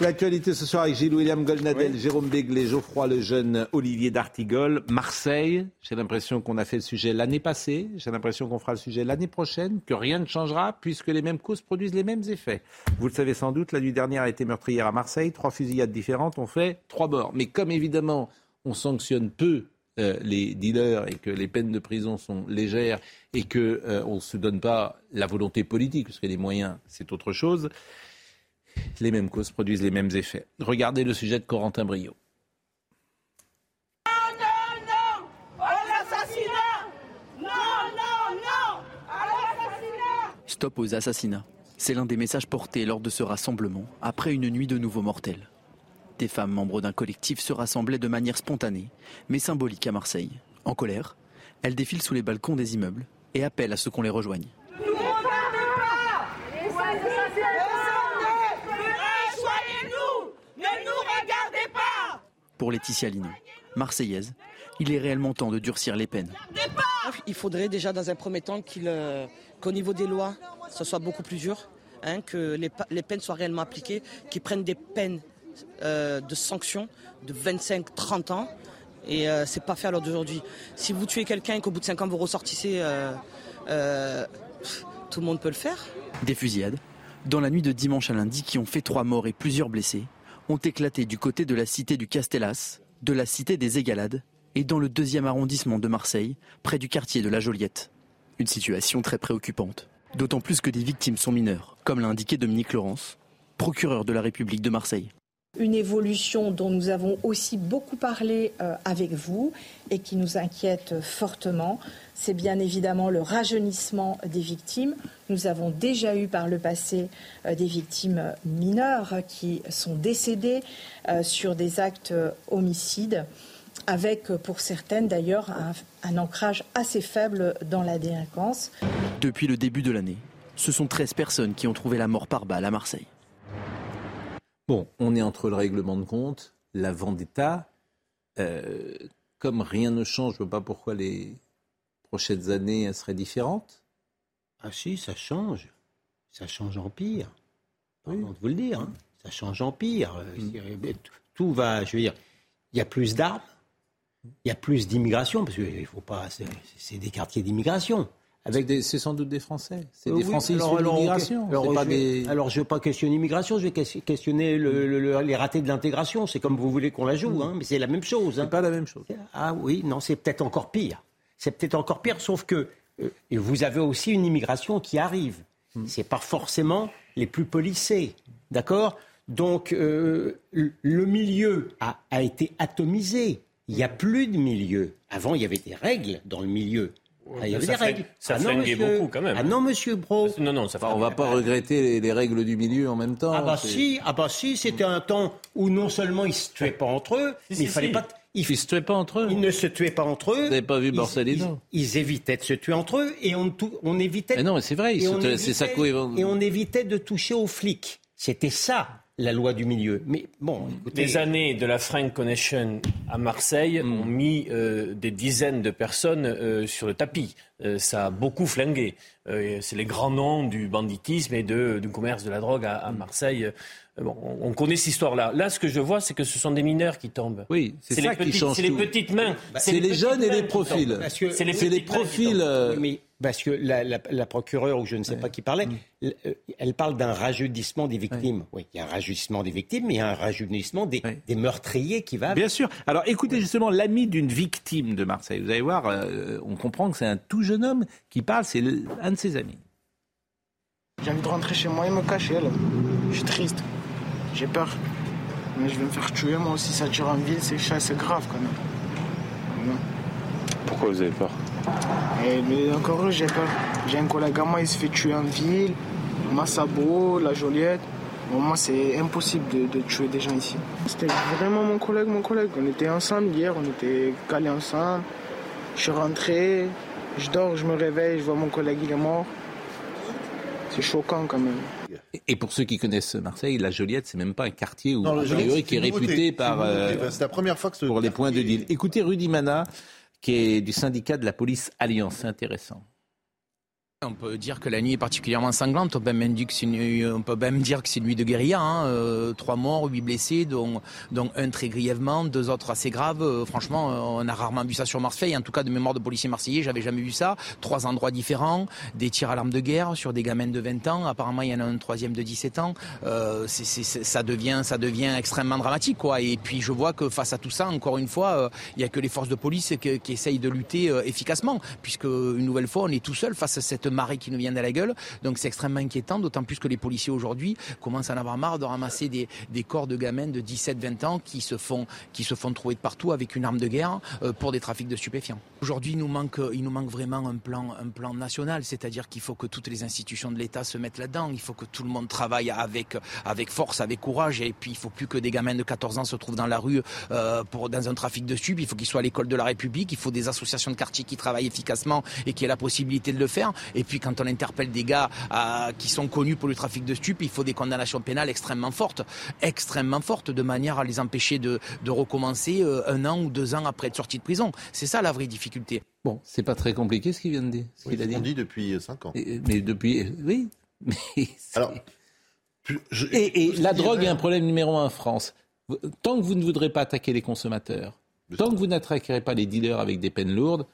L'actualité ce soir avec Gilles William Goldnadel, Jérôme Béglé, Geoffroy Lejeune, Olivier D'Artigol, Marseille. J'ai l'impression qu'on a fait le sujet l'année passée. J'ai l'impression qu'on fera le sujet l'année prochaine, que rien ne changera puisque les mêmes causes produisent les mêmes effets. Vous le savez sans doute, la nuit dernière a été meurtrière à Marseille. Trois fusillades différentes ont fait trois morts. Mais comme évidemment on sanctionne peu euh, les dealers et que les peines de prison sont légères et qu'on euh, ne se donne pas la volonté politique, parce que les moyens, c'est autre chose, les mêmes causes produisent les mêmes effets. Regardez le sujet de Corentin Brio. Stop aux assassinats. C'est l'un des messages portés lors de ce rassemblement, après une nuit de nouveaux mortels. Des femmes membres d'un collectif se rassemblaient de manière spontanée, mais symbolique à Marseille. En colère, elles défilent sous les balcons des immeubles et appellent à ce qu'on les rejoigne. Pour Laetitia Lino, marseillaise, il est réellement temps de durcir les peines. Il faudrait déjà dans un premier temps euh, qu'au niveau des lois, ce soit beaucoup plus dur, hein, que les, les, peines soient réellement appliquées, qu'ils prennent des peines euh, de sanctions de 25-30 ans. Et euh, c'est pas faire l'heure d'aujourd'hui. Si vous tuez quelqu'un et qu'au bout de 5 ans vous ressortissez, euh, tout le monde peut le faire. Des fusillades, dans la nuit de dimanche à lundi, qui ont fait trois morts et plusieurs blessés, ont éclaté du côté de la cité du Castellas, de la cité des Égalades et dans le deuxième arrondissement de Marseille, près du quartier de la Joliette. Une situation très préoccupante, d'autant plus que des victimes sont mineures, comme l'a indiqué Dominique Laurence, procureur de la République de Marseille une évolution dont nous avons aussi beaucoup parlé euh, avec vous et qui nous inquiète fortement, c'est bien évidemment le rajeunissement des victimes. Nous avons déjà eu par le passé euh, des victimes mineures qui sont décédées euh, sur des actes homicides, avec pour certaines d'ailleurs un, un ancrage assez faible dans la délinquance. Depuis le début de l'année, ce sont 13 personnes qui ont trouvé la mort par balle à Marseille. Bon, on est entre le règlement de compte, la vendetta. Euh, comme rien ne change, je ne vois pas pourquoi les prochaines années seraient différentes. Ah si, ça change. Ça change en pire. Pardon de vous le dire. Hein. Ça change en pire. Mm. Tout va, je veux dire, il y a plus d'armes, il y a plus d'immigration, parce qu'il faut pas, c'est des quartiers d'immigration. C'est sans doute des Français. C'est euh, des Français issus de l'immigration. Alors, alors, je ne vais pas questionner l'immigration, je vais questionner les ratés de l'intégration. C'est comme vous voulez qu'on la joue, hein, mais c'est la même chose. Hein. C'est pas la même chose. Ah oui, non, c'est peut-être encore pire. C'est peut-être encore pire, sauf que euh, vous avez aussi une immigration qui arrive. Ce hmm. C'est pas forcément les plus policés, d'accord? Donc euh, le milieu a, a été atomisé. Il n'y a plus de milieu. Avant, il y avait des règles dans le milieu. Ah, il y avait des règles. Ça ah flinguait beaucoup quand même. Ah non, monsieur Bro. Non, non, ça On va pas regretter les, règles du milieu en même temps. Ah bah si, ah bah si, c'était un temps où non seulement ils se tuaient pas entre eux, mais il fallait pas. Ils, se tuaient pas entre eux. Ils ne se tuaient pas entre eux. Vous n'avez pas vu Borsalino ils, évitaient de se tuer entre eux et on, on évitait. Mais non, c'est vrai, c'est ça Et on évitait de toucher aux flics. C'était ça la loi du milieu. Mais bon, écoutez... Les années de la Frank Connection à Marseille hmm. ont mis euh, des dizaines de personnes euh, sur le tapis. Euh, ça a beaucoup flingué. c'est les grands noms du banditisme et de, du commerce de la drogue à, hmm. Marseille. Bon, on connaît cette histoire-là. Là, ce que je vois, c'est que ce sont des mineurs qui tombent. Oui, c'est ça qui change C'est les petites mains. Bah, c'est les, jeunes et les profils. C'est les, les, profils parce que la, la, procureure, ou je ne sais pas qui parlait, mm. euh, elle parle d'un rajeunissement des victimes. Oui, il y a un rajeunissement des victimes, mais il y a un rajeunissement des, meurtriers qui va. Bien sûr. Alors écoutez justement l'ami d'une victime de Marseille. Vous allez voir, euh, on comprend que c'est un tout jeune homme qui parle, c'est un de ses amis. J'ai envie de rentrer chez moi et me cacher là. Je suis triste. J'ai peur. Mais je vais me faire tuer moi aussi, ça tire en ville, c'est grave quand même. Pourquoi vous avez peur? Mais encore j'ai peur. J'ai un collègue à moi, il se fait tuer en ville. Massabo, La Joliette. Pour moi, c'est impossible de, tuer des gens ici. C'était vraiment mon collègue, mon collègue. On était ensemble hier, on était calés ensemble. Je suis rentré, je dors, je me réveille, je vois mon collègue, il est mort. C'est choquant quand même. Et pour ceux qui connaissent Marseille, la Joliette, c'est même pas un quartier où, qui est réputé par. Euh, c'est la première fois que ce pour les points de deal. Écoutez Rudy Mana, qui est du syndicat de la police Alliance. C'est intéressant. On peut dire que la nuit est particulièrement sanglante. On peut même dire que c'est nuit de guérilla. Hein. Euh, trois morts, huit blessés, dont, un très grièvement, deux autres assez graves. Euh, franchement, euh, on a rarement vu ça sur Marseille. En tout cas, de mémoire de policiers marseillais, j'avais jamais vu ça. Trois endroits différents, des tirs à l'arme de guerre sur des gamins de 20 ans. Apparemment, il y en a un troisième de 17 ans. ça devient, ça devient extrêmement dramatique, quoi. Et puis, je vois que face à tout ça, encore une fois, il y a que les forces de police qui, qui essayent de lutter efficacement, puisque une nouvelle fois, on est tout seul face à cette marée qui nous vient de la gueule. Donc c'est extrêmement inquiétant, d'autant plus que les policiers aujourd'hui commencent à en avoir marre de ramasser des, corps de gamins de 17-20 ans qui se font qui se font trouver de partout avec une arme de guerre euh, pour des trafics de stupéfiants. Aujourd'hui, il nous manque il nous manque vraiment un plan un plan national, c'est-à-dire qu'il faut que toutes les institutions de l'État se mettent là-dedans. Il faut que tout le monde travaille avec avec force, avec courage, et puis il faut plus que des gamins de 14 ans se trouvent dans la rue euh, pour dans un trafic de stupes. Il faut qu'ils soient à l'école de la République. Il faut des associations de quartier qui travaillent efficacement et qui aient la possibilité de le faire. Puis quand on interpelle des gars euh, qui sont connus pour le trafic de stupes, il faut des condamnations pénales extrêmement fortes, extrêmement fortes, de manière à les empêcher de, recommencer euh, un an ou deux ans après être sortis de prison. C'est ça la vraie difficulté. Bon, c'est pas très compliqué ce qu'il vient de dire. Ce qu'il a dit. On dit depuis euh, cinq ans. mais depuis, oui. Mais Alors, et, la drogue est un problème numéro un en France. Tant que vous ne voudrez pas attaquer les consommateurs, tant que vous n'attaquerez pas les dealers avec des peines lourdes,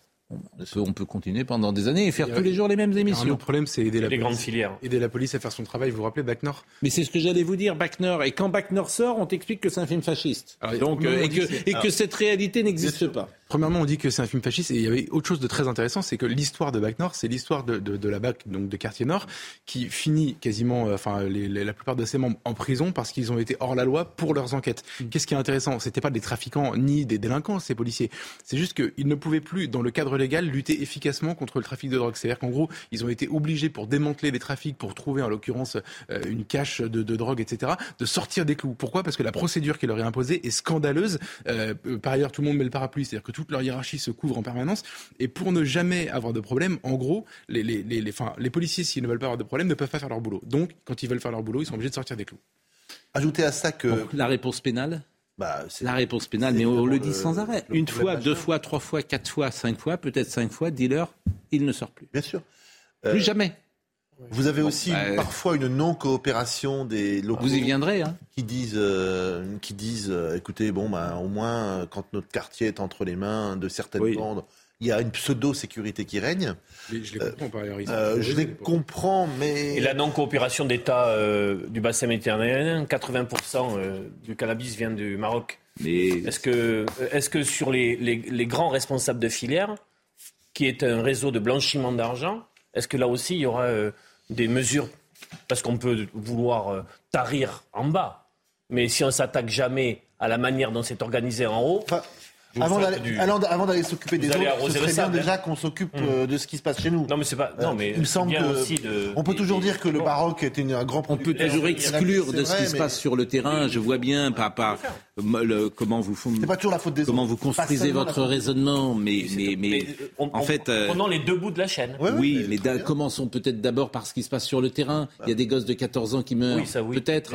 on peut, continuer pendant des années et faire tous les jours les mêmes émissions. Le problème, c'est aider la les police, grandes filières. aider la police à faire son travail. Vous vous rappelez Bac Nord Mais c'est ce que j'allais vous dire, Bac Nord. Et quand Bac Nord sort, on t'explique que c'est un film fasciste. Donc, euh, et, que, et que cette réalité n'existe pas. Premièrement, on dit que c'est un film fasciste et il y avait autre chose de très intéressant, c'est que l'histoire de Bac Nord, c'est l'histoire de, de, de, la BAC, donc de quartier Nord, qui finit quasiment, euh, enfin, les, la plupart de ses membres en prison parce qu'ils ont été hors la loi pour leurs enquêtes. Mm. Qu'est-ce qui est intéressant? C'était pas des trafiquants ni des délinquants, ces policiers. C'est juste qu'ils ne pouvaient plus, dans le cadre légal, lutter efficacement contre le trafic de drogue. C'est-à-dire qu'en gros, ils ont été obligés pour démanteler les trafics, pour trouver en l'occurrence euh, une cache de, de, drogue, etc., de sortir des clous. Pourquoi? Parce que la procédure qui leur est imposée est scandaleuse. Euh, par ailleurs, tout le monde met le parapluie, c'est-à-dire que toute leur hiérarchie se couvre en permanence. Et pour ne jamais avoir de problème, en gros, les, les, les, les, enfin, les policiers, s'ils ne veulent pas avoir de problème, ne peuvent pas faire leur boulot. Donc, quand ils veulent faire leur boulot, ils sont obligés de sortir des clous. Ajoutez à ça que... la réponse pénale bah, la réponse pénale, mais on le dit sans arrêt. Une fois, deux fois, trois fois, quatre fois, cinq fois, peut-être cinq fois, dealer, il ne sort plus. Bien sûr. Plus euh, jamais. Vous avez aussi bah, parfois une non-coopération des locaux. Vous y viendrez, hein. Qui disent, euh, qui disent, euh, écoutez, bon, bah, au moins, quand notre quartier est entre les mains de certaines bandes, il y a une pseudo-sécurité qui règne. Je les comprends par ailleurs. Euh, je les comprends, mais... Et la non-coopération d'État euh, du bassin méditerranéen, 80% euh, du cannabis vient du Maroc. Mais... Est-ce que, est que sur les, les, les, grands responsables de filière, qui est un réseau de blanchiment d'argent, est-ce que là aussi il y aura des mesures? Parce qu'on peut vouloir tarir en bas, mais si on s'attaque jamais à la manière dont c'est organisé en haut... Avant d'aller, s'occuper des autres, ce serait bien déjà qu'on s'occupe mmh. euh, de ce qui se passe chez nous. Non, mais c'est pas. Non, euh, mais il me semble que on peut toujours dire que le Baroque était un grand. On peut toujours exclure de ce qui se passe sur le terrain. Je vois bien par le, comment vous pas toujours la faute des comment vous construisez votre raisonnement, mais mais mais en fait. Euh, prenons les deux bouts de la chaîne. Oui, mais commençons peut-être d'abord par ce qui se passe sur le terrain. Il y a des gosses de 14 ans qui meurent. Peut-être.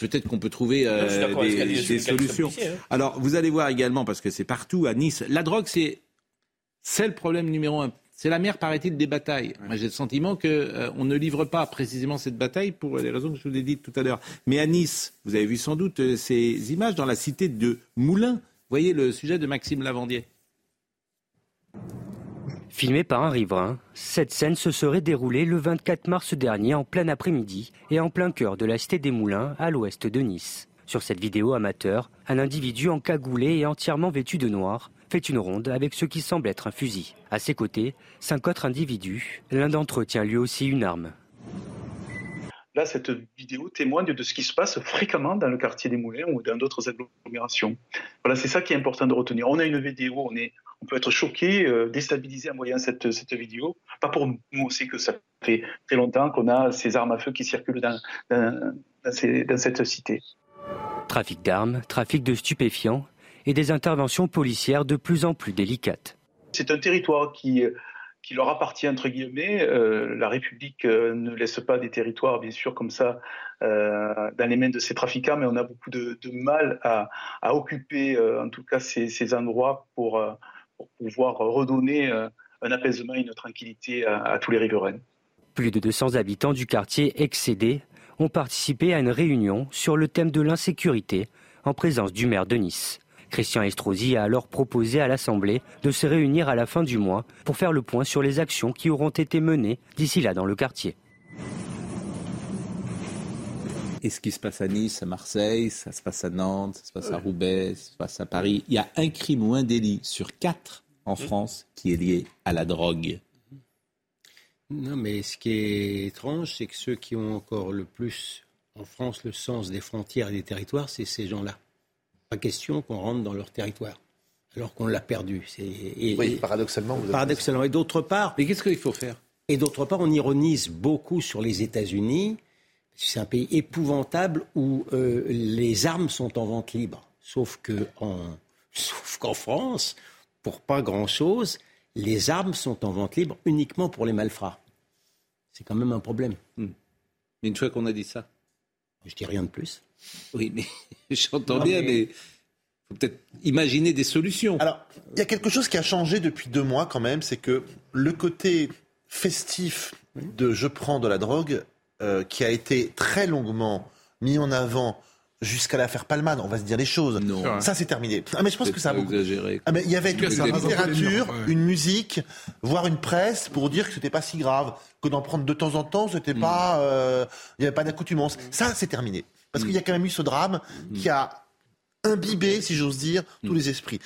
Peut-être qu'on peut trouver des solutions. Hein. Alors, vous allez voir également parce que c'est partout à Nice. La drogue, c'est le problème numéro un. C'est la mère, paraît-il, des batailles. Moi, j'ai le sentiment qu'on euh, on ne livre pas précisément cette bataille pour les raisons que je vous ai dites tout à l'heure. Mais à Nice, vous avez vu sans doute euh, ces images dans la cité de Moulins. Vous voyez le sujet de Maxime Lavandier. Filmé par un riverain, cette scène se serait déroulée le 24 mars dernier en plein après-midi et en plein cœur de la cité des Moulins à l'ouest de Nice. Sur cette vidéo amateur, un individu encagoulé et entièrement vêtu de noir fait une ronde avec ce qui semble être un fusil. À ses côtés, cinq autres individus. L'un d'entre eux tient lui aussi une arme. Là, cette vidéo témoigne de ce qui se passe fréquemment dans le quartier des Moulins ou dans d'autres agglomérations. Voilà, c'est ça qui est important de retenir. On a une vidéo, on est on peut être choqué, euh, déstabilisé en voyant cette, cette vidéo. Pas pour nous, sait que ça fait très longtemps qu'on a ces armes à feu qui circulent dans, dans, dans cette cité. Trafic d'armes, trafic de stupéfiants et des interventions policières de plus en plus délicates. C'est un territoire qui, qui leur appartient, entre guillemets. Euh, la République euh, ne laisse pas des territoires, bien sûr, comme ça, euh, dans les mains de ces trafiquants, mais on a beaucoup de, de mal à, à occuper, euh, en tout cas, ces, ces endroits pour, euh, pour, pouvoir redonner un apaisement et une tranquillité à, à tous les riverains. Plus de 200 habitants du quartier excédé ont participé à une réunion sur le thème de l'insécurité en présence du maire de Nice. Christian Estrosi a alors proposé à l'Assemblée de se réunir à la fin du mois pour faire le point sur les actions qui auront été menées d'ici là dans le quartier. Et ce qui se passe à Nice, à Marseille, ça se passe à Nantes, ça se passe à Roubaix, ça se passe à Paris. Il y a un crime ou un délit sur quatre en France qui est lié à la drogue. Non, mais ce qui est étrange, c'est que ceux qui ont encore le plus en France le sens des frontières et des territoires, c'est ces gens-là. Pas question qu'on rentre dans leur territoire, alors qu'on l'a perdu. Et, oui, paradoxalement. Vous paradoxalement. Et d'autre part. Mais qu'est-ce qu'il faut faire? Et d'autre part, on ironise beaucoup sur les États-Unis. C'est un pays épouvantable où euh, les armes sont en vente libre. Sauf que en, sauf qu'en France, pour pas grand-chose, les armes sont en vente libre uniquement pour les malfrats. C'est quand même un problème. Hmm. Une fois qu'on a dit ça. Je dis rien de plus. Oui, mais j'entends bien, mais il faut peut-être imaginer des solutions. Alors, il y a quelque chose qui a changé depuis deux mois quand même, c'est que le côté festif de je prends de la drogue, euh, qui a été très longuement mis en avant jusqu'à l'affaire Palman, on va se dire les choses. Non. Ça, c'est terminé. Ah, mais je pense que ça a beaucoup. Exagéré. Ah, mais il y avait une littérature, une musique, voire une presse pour dire que c'était pas si grave, que d'en prendre de temps en temps, c'était Mm. pas, euh, il n'y avait pas d'accoutumance. Ça, c'est terminé. Parce qu'il y a quand même eu ce drame qui a imbibé, si j'ose dire, tous les esprits.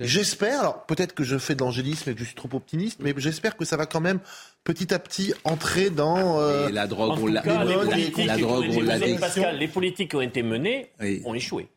J'espère, alors peut-être que je fais de l'angélisme et que je suis trop optimiste, mais j'espère que ça va quand même petit à petit entrer dans euh, Et la drogue, on l'a cas, les la, politiques- la drogue, on l'a dit. Pascal, les politiques qui ont été menées Oui. ont échoué.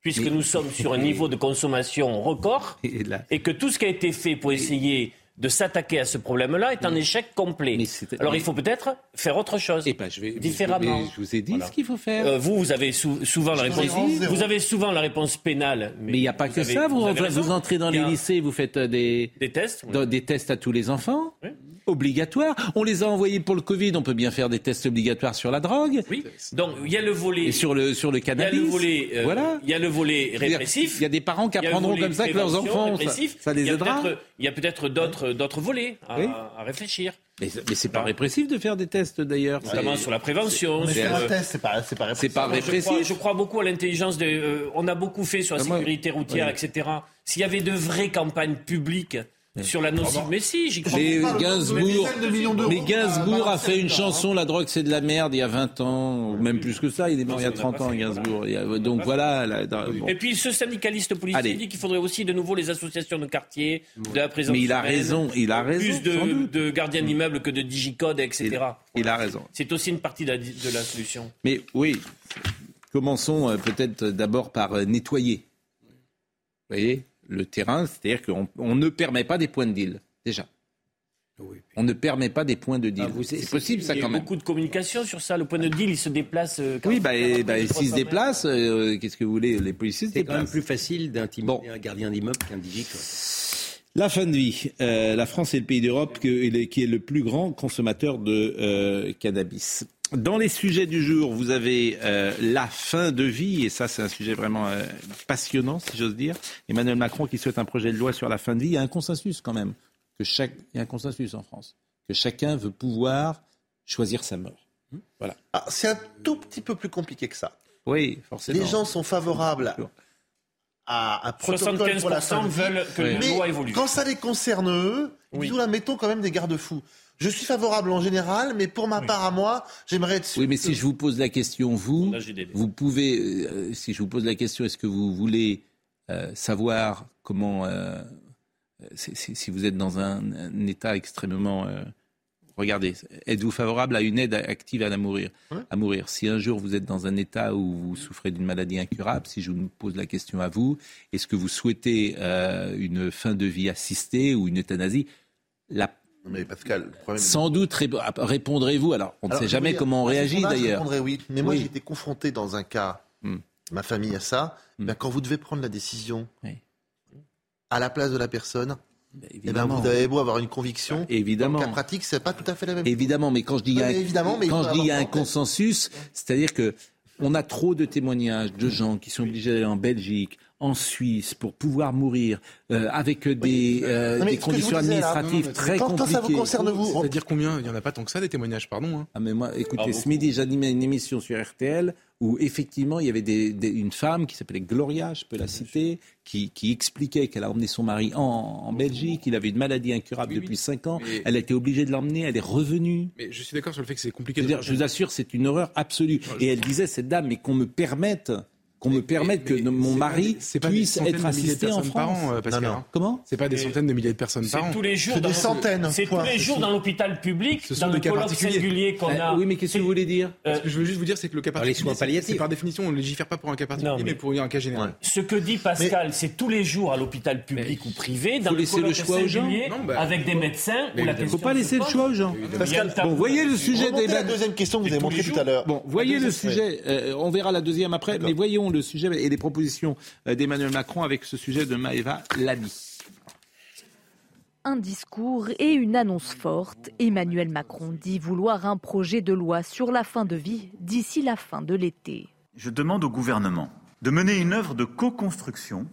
Puisque Mais- nous sommes sur un niveau de consommation record Et là- et que tout ce qui a été fait pour essayer de s'attaquer à ce problème-là est un échec complet. Mais Alors il faut peut-être faire autre chose. Eh ben, je vais, Différemment. je vous ai dit Voilà. ce qu'il faut faire. Euh, vous, vous avez sou- souvent la réponse. Vous avez souvent la réponse pénale. mais il n'y a pas que avez- ça. Vous, entrez dans les lycées, vous faites euh, des, Des tests. oui. dans- des tests à tous les enfants. Oui. Obligatoires. On les a envoyés pour le Covid. On peut bien faire des tests obligatoires sur la drogue Oui. Donc il y a le volet. et sur le, sur le Il y a cannabis. le volet. euh, voilà. Il y a le volet répressif. Il y a des parents qui apprendront comme ça que leurs enfants. Ça, les aidera. Il y a peut-être d'autres d'autres volets à, Oui. à réfléchir. Mais, mais c'est pas répressif de faire des tests d'ailleurs. Notamment sur la prévention. un euh, test, c'est pas, c'est pas C'est pas je crois, répressif. je crois beaucoup à l'intelligence. de- euh, on a beaucoup fait sur la Ah, moi- sécurité routière, oui. etc. S'il y avait de vraies campagnes publiques sur la nocive, mais si, j'y crois. Mais. Gainsbourg, mais Gainsbourg à a fait une chanson La drogue c'est de la merde il y a 20 ans, ou même plus que ça, il est mort il y a ça, on n'a 30 pas ans Gainsbourg. Donc voilà. la- bon. Et puis ce syndicaliste policier Allez. dit qu'il faudrait aussi de nouveau les associations de quartier, de la présence Mais il a raison, il a raison. plus de, gardiens d'immeubles que de digicode, etc. Il, il a raison. C'est aussi une partie de la, de la solution. Mais oui, commençons euh, peut-être d'abord par euh, nettoyer. Vous voyez, le terrain, c'est-à-dire qu'on on ne permet pas des points de deal, déjà. On ne permet pas des points de deal. Ah, c'est possible ça Il y a quand même. beaucoup de communication sur ça. Le point de deal, il se déplace. euh, Oui, bah, 40, et- bah, 300 s'ils se déplacent, euh, qu'est-ce que vous voulez Les policiers C'est quand même plus facile d'intimider Bon. un gardien d'immeuble qu'un digicode. La fin de vie. Euh, la France est le pays d'Europe qui est le plus grand consommateur de euh, cannabis. Dans les sujets du jour, vous avez euh, la fin de vie, et ça c'est un sujet vraiment euh, passionnant, si j'ose dire. Emmanuel Macron qui souhaite un projet de loi sur la fin de vie. Il y a un consensus quand même, que chaque, il y a un consensus en France, que chacun veut pouvoir choisir sa mort. Voilà. Ah, c'est un tout petit peu plus compliqué que ça. Oui, forcément. Les gens sont favorables à un protocole pour la fin 75% de vie, veulent que la mais loi évolue. quand ça les concerne eux, Oui. Oula, mettons quand même des garde-fous. Je suis favorable en général, mais pour ma part à moi, j'aimerais être sûr. Oui, mais si je vous pose la question, vous, vous pouvez, euh, si je vous pose la question, est-ce que vous voulez euh, savoir comment, euh, si, vous êtes dans un, un état extrêmement euh, regardez, êtes-vous favorable à une aide active à, la mourir, Ouais. à mourir? Si un jour vous êtes dans un état où vous souffrez d'une maladie incurable, si je vous pose la question à vous, est-ce que vous souhaitez euh, une fin de vie assistée ou une euthanasie? La Mais Pascal, le problème. sans doute ré- répondrez-vous. Alors, on ne Alors, sait je jamais dire, comment on ce réagit je d'ailleurs. répondrais oui. Mais moi, Oui. j'ai été confronté dans un cas, Hmm. ma famille a ça. Hmm. Ben, quand vous devez prendre la décision Oui. à la place de la personne, eh ben, Évidemment. vous avez beau avoir une conviction. Évidemment. En pratique, c'est pas tout à fait la même. Évidemment, mais quand je dis il y a, Ouais, mais évidemment, mais il quand faut je dis il y a un consensus, c'est-à-dire que on a trop de témoignages de gens qui sont obligés d'aller en Belgique, en Suisse pour pouvoir mourir euh, avec des, euh, des ce conditions là, administratives très quand- quand compliquées. ça vous concerne, vous, C'est-à-dire combien? Il n'y en a pas tant que ça, des témoignages, pardon. hein. Ah mais moi, écoutez, Ah, ce beaucoup. midi, j'animais une émission sur RTL où effectivement il y avait des, des- une femme qui s'appelait Gloria, je peux la citer, qui, qui expliquait qu'elle a emmené son mari en, en Belgique, il avait une maladie incurable Oui, depuis 5 ans, Mais- elle a été obligée de l'emmener, elle est revenue. Mais je suis d'accord sur le fait que c'est compliqué. De dire, je vous assure, c'est une horreur absolue. Et elle disait, cette dame, mais qu'on me permette, qu'on me permette que mais mon mari pas puisse centaines être de milliers de assisté en personnes par France. an, euh, Pascal, Non, non. hein. Comment C'est pas des centaines de milliers de personnes C'est par an. tous les jours des centaines, C'est tous les jours dans l'hôpital public, Ce sont dans des le cas colloque particuliers. singulier qu'on Euh, a. Oui, mais qu'est-ce que vous voulez dire Ce que je veux juste vous dire, c'est que le cas particulier, c'est- palliatifs. c'est par définition, on ne légifère pas pour un cas particulier, Non, mais... pour un cas général. Ce que dit Pascal, c'est tous les jours à l'hôpital public ou privé, dans le laisser le colloque choix aux gens. singulier, Non, bah, avec des médecins, il question faut pas se laisser le choix aux gens. A Pascal, bon, voyez le sujet des la deuxième question que vous avez montrée tout à l'heure. Bon, voyez le sujet, euh, on verra la deuxième après, mais voyons le sujet et les propositions euh, d'Emmanuel Macron avec ce sujet de Maëva Labi. Un discours et une annonce forte. Emmanuel Macron dit vouloir un projet de loi sur la fin de vie d'ici la fin de l'été. Je demande au gouvernement de mener une œuvre de co-construction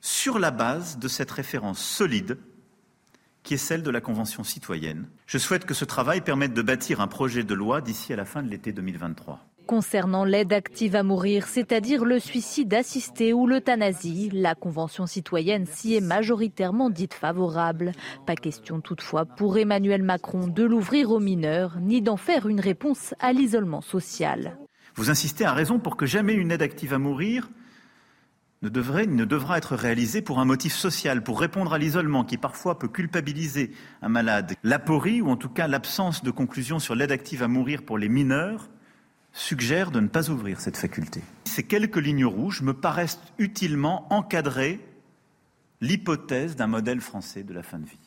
sur la base de cette référence solide qui est celle de la Convention citoyenne. Je souhaite que ce travail permette de bâtir un projet de loi d'ici à la fin de l'été 2023. Concernant l'aide active à mourir, c'est-à-dire le suicide assisté ou l'euthanasie, la Convention citoyenne s'y est majoritairement dite favorable. Pas question toutefois pour Emmanuel Macron de l'ouvrir aux mineurs, ni d'en faire une réponse à l'isolement social. Vous insistez à raison pour que jamais une aide active à mourir ne, devrait, ne devra être réalisée pour un motif social, pour répondre à l'isolement qui parfois peut culpabiliser un malade. L'aporie, ou en tout cas l'absence de conclusion sur l'aide active à mourir pour les mineurs, suggère de ne pas ouvrir cette faculté. Ces quelques lignes rouges me paraissent utilement encadrer l'hypothèse d'un modèle français de la fin de vie.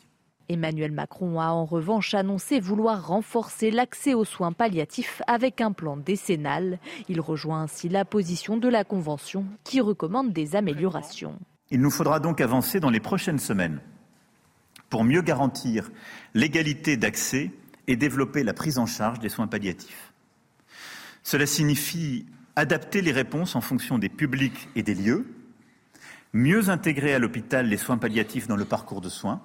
Emmanuel Macron a en revanche annoncé vouloir renforcer l'accès aux soins palliatifs avec un plan décennal. Il rejoint ainsi la position de la Convention qui recommande des améliorations. Il nous faudra donc avancer dans les prochaines semaines pour mieux garantir l'égalité d'accès et développer la prise en charge des soins palliatifs. Cela signifie adapter les réponses en fonction des publics et des lieux, mieux intégrer à l'hôpital les soins palliatifs dans le parcours de soins,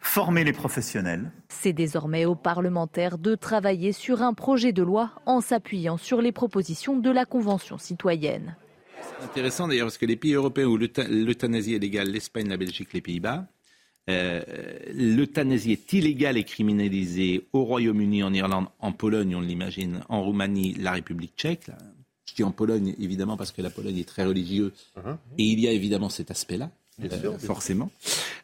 former les professionnels, C'est désormais aux parlementaires de travailler sur un projet de loi en s'appuyant sur les propositions de la Convention citoyenne. C'est intéressant d'ailleurs parce que les pays européens où l'euth- l'euthanasie est légale, l'Espagne, la Belgique, les Pays-Bas, euh, l'euthanasie est illégale et criminalisée au Royaume-Uni, en Irlande, en Pologne, on l'imagine, en Roumanie, la République tchèque. là. Je dis en Pologne évidemment parce que la Pologne est très religieuse et il y a évidemment cet aspect-là. Bien euh, sûr, forcément.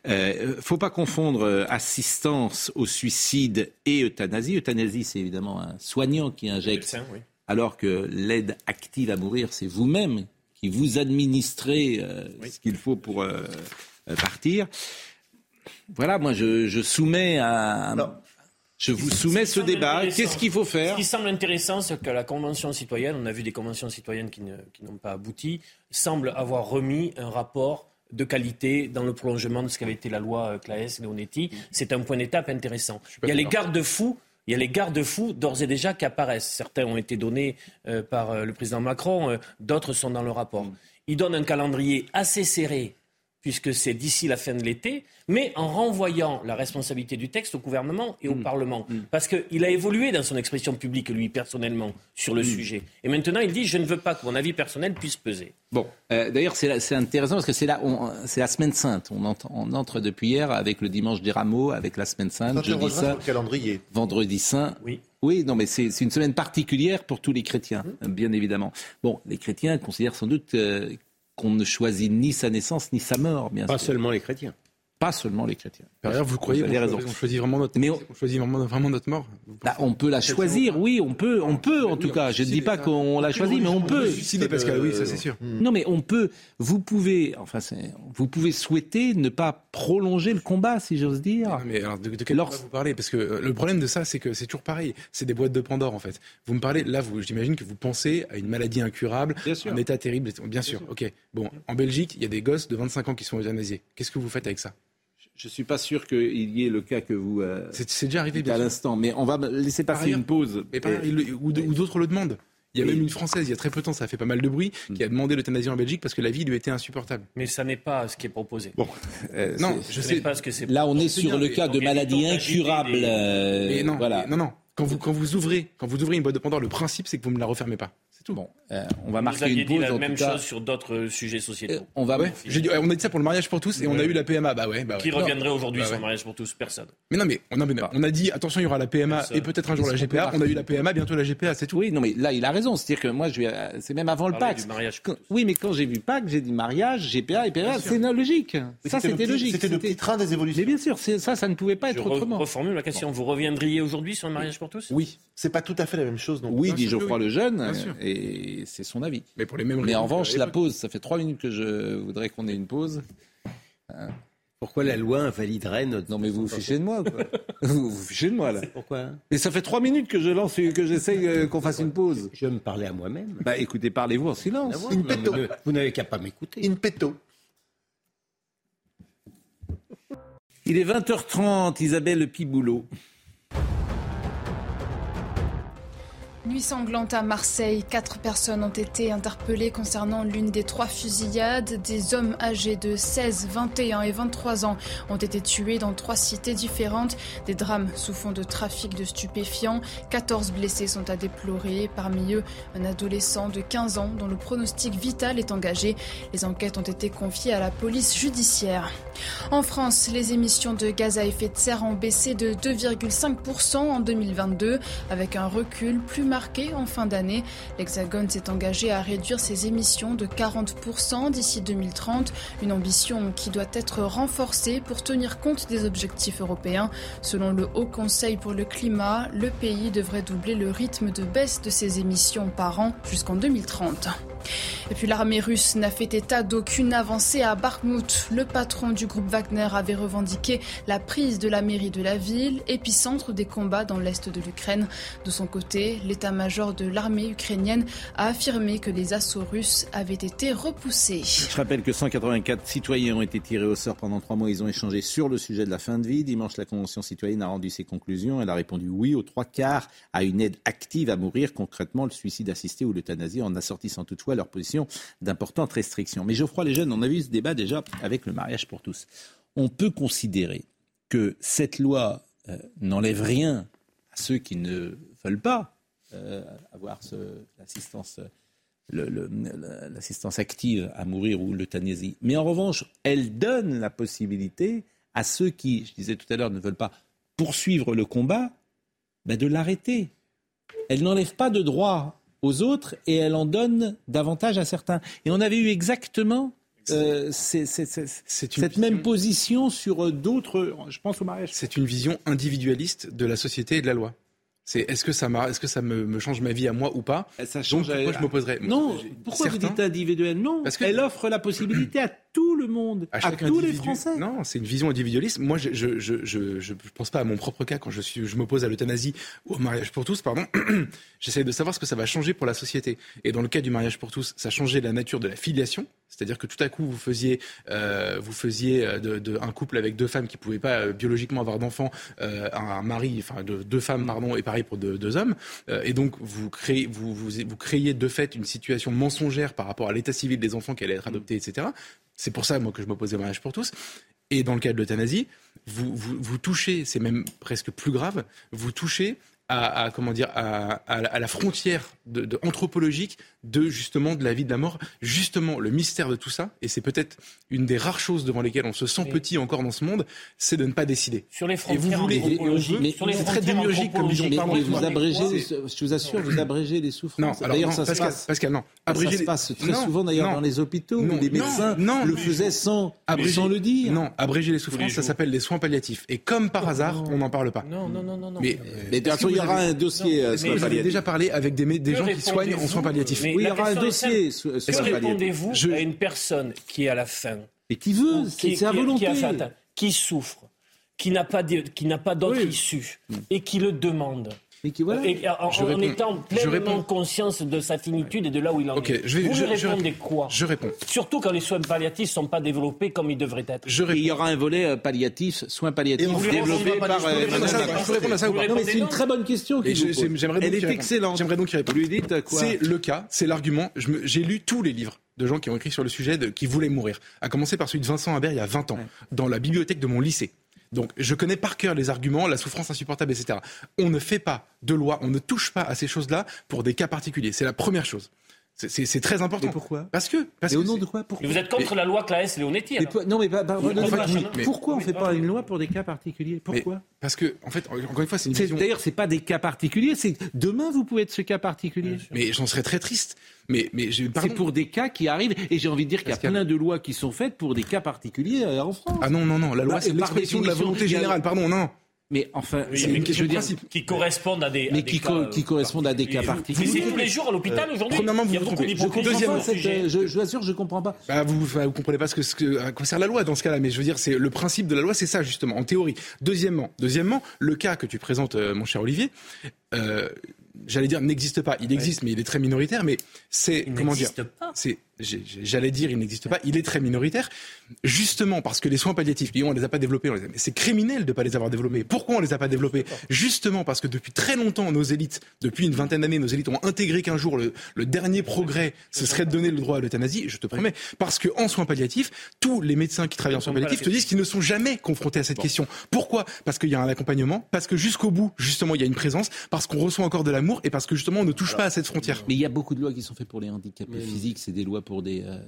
Euh, faut pas confondre assistance au suicide et euthanasie. Euthanasie, c'est évidemment un soignant qui injecte Médecin, oui. alors que l'aide active à mourir, c'est vous-même qui vous administrez ce qu'il faut pour partir. Voilà, moi je, je soumets à, je vous soumets ce débat. Qu'est-ce qu'il faut faire? Ce qui semble intéressant, c'est que la Convention citoyenne, on a vu des conventions citoyennes qui n'ont pas abouti, semble avoir remis un rapport de qualité dans le prolongement de ce qu'avait été la loi euh, Claes-Leonetti. C'est un point d'étape intéressant. Il y a les garde-fous. Il y a les garde-fous d'ores et déjà qui apparaissent. Certains ont été donnés euh, par euh, le président Macron, euh, d'autres sont dans le rapport. Il donne un calendrier assez serré puisque c'est d'ici la fin de l'été, mais en renvoyant la responsabilité du texte au gouvernement et au Parlement. Parce qu'il a évolué dans son expression publique, lui, personnellement, sur le sujet. Et maintenant, il dit, je ne veux pas que mon avis personnel puisse peser. Bon, euh, d'ailleurs, c'est intéressant parce que c'est là, on- c'est la semaine sainte. On, entre depuis hier avec le dimanche des rameaux, avec la semaine sainte, jeudi saint, sur le calendrier. vendredi saint. Oui. Oui, non, mais c'est c'est une semaine particulière pour tous les chrétiens, bien évidemment. Bon, les chrétiens considèrent sans doute euh, qu'on ne choisit ni sa naissance ni sa mort, bien Pas sûr. seulement les chrétiens. Pas seulement les chrétiens. Par ailleurs, vous croyez qu'on choisit vraiment notre, Mais on- on choisit vraiment, vraiment notre mort? Bah, on peut la choisir, oui, on peut, on peut en tout cas. Je ne dis pas qu'on l'a choisi, mais on peut. suicider, Pascal, oui, ça c'est sûr. Non, mais on peut. Vous pouvez, enfin, vous pouvez souhaiter ne pas prolonger le combat, si j'ose dire. Non, mais alors, de, de quel Lors- vous parlez? Parce que euh, le problème de ça, c'est que c'est toujours pareil. C'est des boîtes de Pandore, en fait. Vous me parlez, là, vous, j'imagine que vous pensez à une maladie incurable, sûr. un état terrible. Bien sûr, ok. Bon, en Belgique, il y a des gosses de 25 ans qui sont euthanasiés. Qu'est-ce que vous faites avec ça? Je suis pas sûr qu'il y ait le cas que vous. euh, C'est c'est déjà arrivé, bien à l'instant, mais on va laisser passer ailleurs- une pause. Mais par- Et- il le- ou d'autres le demandent. Il y a même une Française, il y a très peu de temps, ça a fait pas mal de bruit, qui a demandé l'euthanasie en Belgique parce que la vie lui était insupportable. Mais ça n'est pas ce qui est proposé. Bon, euh, Non, c'est- je sais. pas ce que c'est. Là, on est sur le cas de donc, maladie évitons d'agiter incurable. des- euh, Mais non, voilà. mais non, non. Quand vous, quand vous ouvrez, quand vous ouvrez une boîte de Pandore, le principe c'est que vous ne la refermez pas. C'est tout. Bon, euh, on va Vous marquer aviez une dit pause. la en même tout cas. chose sur d'autres euh, sujets Euh, sociétaux. On va. Ouais, j'ai dit- on a dit ça pour le mariage pour tous et on a eu la PMA. Bah ouais, bah ouais. Qui reviendrait aujourd'hui Bah sur ouais. le mariage pour tous? Personne. Mais non, mais on a, on a dit attention, il y aura la PMA Personne. et peut-être un jour la GPA. On a eu la PMA, bientôt la GPA, c'est tout. Oui, non, mais là, il a raison. C'est-à-dire que moi, je vais. euh, C'est même avant le tous. Oui, mais quand j'ai vu Pâques, j'ai dit mariage, GPA et PMA. C'est logique. Mais Ça, c'était logique. C'était le petit train des Mais évolutions. bien sûr, ça, ça ne pouvait pas être re- autrement. reformule la question. Vous reviendriez aujourd'hui sur le mariage pour tous? Oui, C'est pas tout à fait la même chose. Donc. Oui, Bien dit sûr Geoffroy oui. le jeune, et c'est son avis. mais pour les mêmes Mais en revanche, la pause, ça fait trois minutes que je voudrais qu'on ait une pause. Pourquoi la loi invaliderait notre. Non, mais vous vous fichez de moi, quoi. vous vous fichez de moi, là. Pourquoi Mais ça fait trois minutes que je lance, que j'essaye euh, qu'on fasse une pause. Je vais me parler à moi-même. Bah écoutez, parlez-vous en silence. Mais Vous n'avez qu'à pas m'écouter. In petto. Il est 20h30, Isabelle Piboulot. Nuit sanglante à Marseille, quatre personnes ont été interpellées concernant l'une des trois fusillades. Des hommes âgés de 16, 21 et 23 ans ont été tués dans trois cités différentes. Des drames sous fond de trafic de stupéfiants. 14 blessés sont à déplorer. Parmi eux, un adolescent de 15 ans dont le pronostic vital est engagé. Les enquêtes ont été confiées à la police judiciaire. En France, les émissions de gaz à effet de serre ont baissé de 2,5% en 2022, avec un recul plus marqué en fin d'année. L'Hexagone s'est engagé à réduire ses émissions de 40% d'ici 2030, une ambition qui doit être renforcée pour tenir compte des objectifs européens. Selon le Haut Conseil pour le climat, le pays devrait doubler le rythme de baisse de ses émissions par an jusqu'en 2030. Et puis l'armée russe n'a fait état d'aucune avancée à Bakhmut. Le patron du groupe Wagner avait revendiqué la prise de la mairie de la ville, épicentre des combats dans l'est de l'Ukraine. De son côté, l'état-major de l'armée ukrainienne a affirmé que les assauts russes avaient été repoussés. Je rappelle que 184 citoyens ont été tirés au sort pendant trois mois. Ils ont échangé sur le sujet de la fin de vie. Dimanche, la Convention citoyenne a rendu ses conclusions. Elle a répondu oui aux trois quarts à une aide active à mourir, concrètement le suicide assisté ou l'euthanasie, en assortissant toutefois leur position d'importantes restrictions. Mais Geoffroy les jeunes, on a vu ce débat déjà avec le mariage pour tous. On peut considérer que cette loi euh, n'enlève rien à ceux qui ne veulent pas avoir ce- l'assistance active à mourir ou l'euthanasie. Mais en revanche, elle donne la possibilité à ceux qui, je disais tout à l'heure, ne veulent pas poursuivre le combat, ben de l'arrêter. Elle n'enlève pas de droit aux autres et elle en donne davantage à certains. Et on avait eu exactement euh, c'est- cette même position sur euh, d'autres, je pense au mariage. C'est une vision individualiste de la société et de la loi. C'est est-ce que ça, m'a- est-ce que ça me, me change ma vie à moi ou pas Ça Donc pourquoi je m'opposerais Non, pourquoi vous dites individuel? Non, Parce que- elle offre la possibilité à tout le monde, à, tous les. Français. Non, c'est une vision individualiste. Moi, je je, je, je, je pense pas à mon propre cas quand je, suis, je m'oppose à l'euthanasie ou au mariage pour tous. Pardon. J'essaie de savoir ce que ça va changer pour la société. Et dans le cas du mariage pour tous, ça changeait la nature de la filiation. C'est-à-dire que tout à coup, vous faisiez, euh, vous faisiez euh, de, de- un couple avec deux femmes qui pouvaient pas euh, biologiquement avoir d'enfants, euh, un mari, enfin de, deux femmes, pardon, et pareil pour deux, deux hommes. Et donc, vous créez, vous, vous, vous créez de fait une situation mensongère par rapport à l'état civil des enfants qui allaient être adoptés, etc. C'est pour ça, moi, que je m'opposais au mariage pour tous. Et dans le cas de l'euthanasie, vous, touchez, c'est même presque plus grave, vous touchez à, à, comment dire à, à, à la frontière de, de anthropologique de justement de la vie de la mort justement le mystère de tout ça et c'est peut-être une des rares choses devant lesquelles on se sent petit encore dans ce monde c'est de ne pas décider sur les et frontières vous voulez et mais sur les c'est très démiurgique comme vision Mais, mais vous abrégez, je vous assure, vous abrégez les souffrances. D'ailleurs, non, ça Pascal, se passe. Pascal, non. ça se passe très non, souvent d'ailleurs dans les hôpitaux Non, où les médecins non, le faisaient sans, Abréger- sans le dire. Non, abréger les souffrances, ça s'appelle les soins palliatifs. Et comme par hasard, on n'en parle pas. Non, non, non, non. non. Mais, Y aura un dossier euh, mais vous avez palliatifs. déjà parlé avec des, gens qui soignent en soins palliatifs. Oui, il y aura un dossier Que palliatifs. répondez-vous Je- à une personne qui est à la fin Et qui veut, c'est à volonté. qui a souffre, qui n'a pas de- qui n'a pas d'autre Oui. issue et qui le demande. Et qui voilà. Et en, Je en réponds. étant pleinement conscience de sa finitude et de là où il en est. je vais- Vous je- lui répondez quoi Je réponds. Surtout quand les soins palliatifs ne sont pas développés comme ils devraient être. Je il y aura un volet euh, palliatif, soins palliatifs, Et on lui développé répondez pas par euh, Je peux répondre à ça, répondre ou pas Non, mais c'est une très bonne question Elle est excellente. J'aimerais donc lui dites euh, quoi C'est le cas, c'est l'argument. J'ai lu tous les livres de gens qui ont écrit sur le sujet, de, qui voulaient mourir. À commencer par celui de Vincent Habert il y a 20 ans, dans la bibliothèque de mon lycée. Donc, je connais par cœur les arguments, la souffrance insupportable, etc. On ne fait pas de loi, on ne touche pas à ces choses-là pour des cas particuliers. C'est la première chose. C'est- très important. Mais pourquoi? Parce que. Parce au nom de quoi? Pourquoi? Mais vous êtes contre la loi Claes Leonetti Mais Non, mais bah, bah, pardonnez-moi. en fait, oui, mais- pourquoi on ne fait pas une loi pour des cas particuliers? Pourquoi? Parce que, en fait, encore une fois, c'est une vision. D'ailleurs, c'est pas des cas particuliers. C'est demain vous pouvez être ce cas particulier. Mais j'en serais très triste. Mais. C'est pour des cas qui arrivent. Et j'ai envie de dire qu'il y a plein de lois qui sont faites pour des cas particuliers euh, en France. Ah non, non, non. La loi, Bah, c'est l'expression de la volonté générale. Pardon, non. Mais enfin, Oui, c'est mais question je veux de dire, principe. qui correspondent à des. à mais des qui, cas, co- euh, qui correspondent à des cas Vous particuliers. visitez tous les jours à l'hôpital aujourd'hui Premièrement, vous Il y a vous beaucoup Je le cette, sujet. euh, je, je vous assure, je comprends pas. Bah, vous vous comprenez pas ce que, ce que à quoi sert la loi dans ce cas-là, mais je veux dire, c'est le principe de la loi, c'est ça justement, en théorie. Deuxièmement, deuxièmement, le cas que tu présentes, euh, mon cher Olivier, euh, j'allais dire n'existe pas. Il existe, mais il est très minoritaire. Mais c'est Il comment dire n'existe pas. C'est j'allais dire il n'existe pas. Il est très minoritaire, justement parce que les soins palliatifs, on les a pas développés. on les a- mais C'est criminel de pas les avoir développés. Pourquoi on les a pas développés? Justement parce que depuis très longtemps, nos élites, depuis une vingtaine d'années, nos élites ont intégré qu'un jour le, le dernier progrès, ce serait de donner le droit à l'euthanasie. Je te promets, parce que en soins palliatifs, tous les médecins qui travaillent en soins palliatifs te disent qu'ils ne sont jamais confrontés à cette question. Pourquoi? Parce qu'il y a un accompagnement, parce que jusqu'au bout, justement, il y a une présence, parce qu'on reçoit encore de l'amour, et parce que justement, on ne touche pas à cette frontière. Mais il y a beaucoup de lois qui sont faites pour les handicapés physiques. C'est des lois pour des, euh,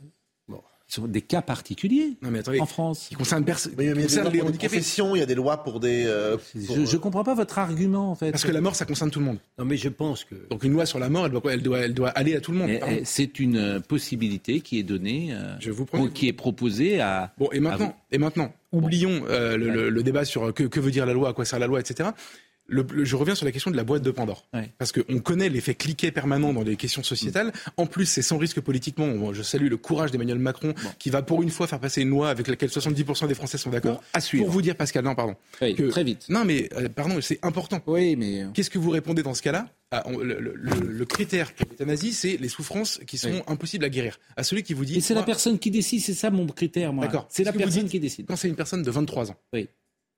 qui sont des cas particuliers Non mais attendez, en France. qui concerne personne, Mais il y a des pour professions, il y a des lois pour des. euh, pour- Je, je comprends pas votre argument en fait. Parce que la mort, ça concerne tout le monde. Non, mais je pense que. Donc une loi sur la mort, elle doit, elle doit, elle doit aller à tout le monde. Eh, c'est une euh, possibilité qui est donnée, euh, Je vous promets. qui est proposée à. Bon, et maintenant, et maintenant, oublions euh, le, le- le débat sur euh, que, que veut dire la loi, à quoi sert la loi, etc. Le- le- je reviens sur la question de la boîte de Pandore. Ouais. Parce qu'on connaît l'effet cliquet permanent dans les questions sociétales. En plus, c'est sans risque politiquement. Je salue le courage d'Emmanuel Macron, qui va pour une fois faire passer une loi avec laquelle 70% des Français sont d'accord. Bon, à suivre. Pour vous dire, Pascal, non, pardon. Oui, que- Très vite. Non, mais euh, pardon, c'est important. Oui, mais. euh, Qu'est-ce que vous répondez dans ce cas-là? Ah, on- le, le- le- le critère pour l'euthanasie, c'est les souffrances qui sont Oui. impossibles à guérir. À celui qui vous dit. Et c'est la personne qui décide, c'est ça mon critère, moi. D'accord. C'est la personne dites, qui décide. Quand c'est une personne de 23 ans. Oui.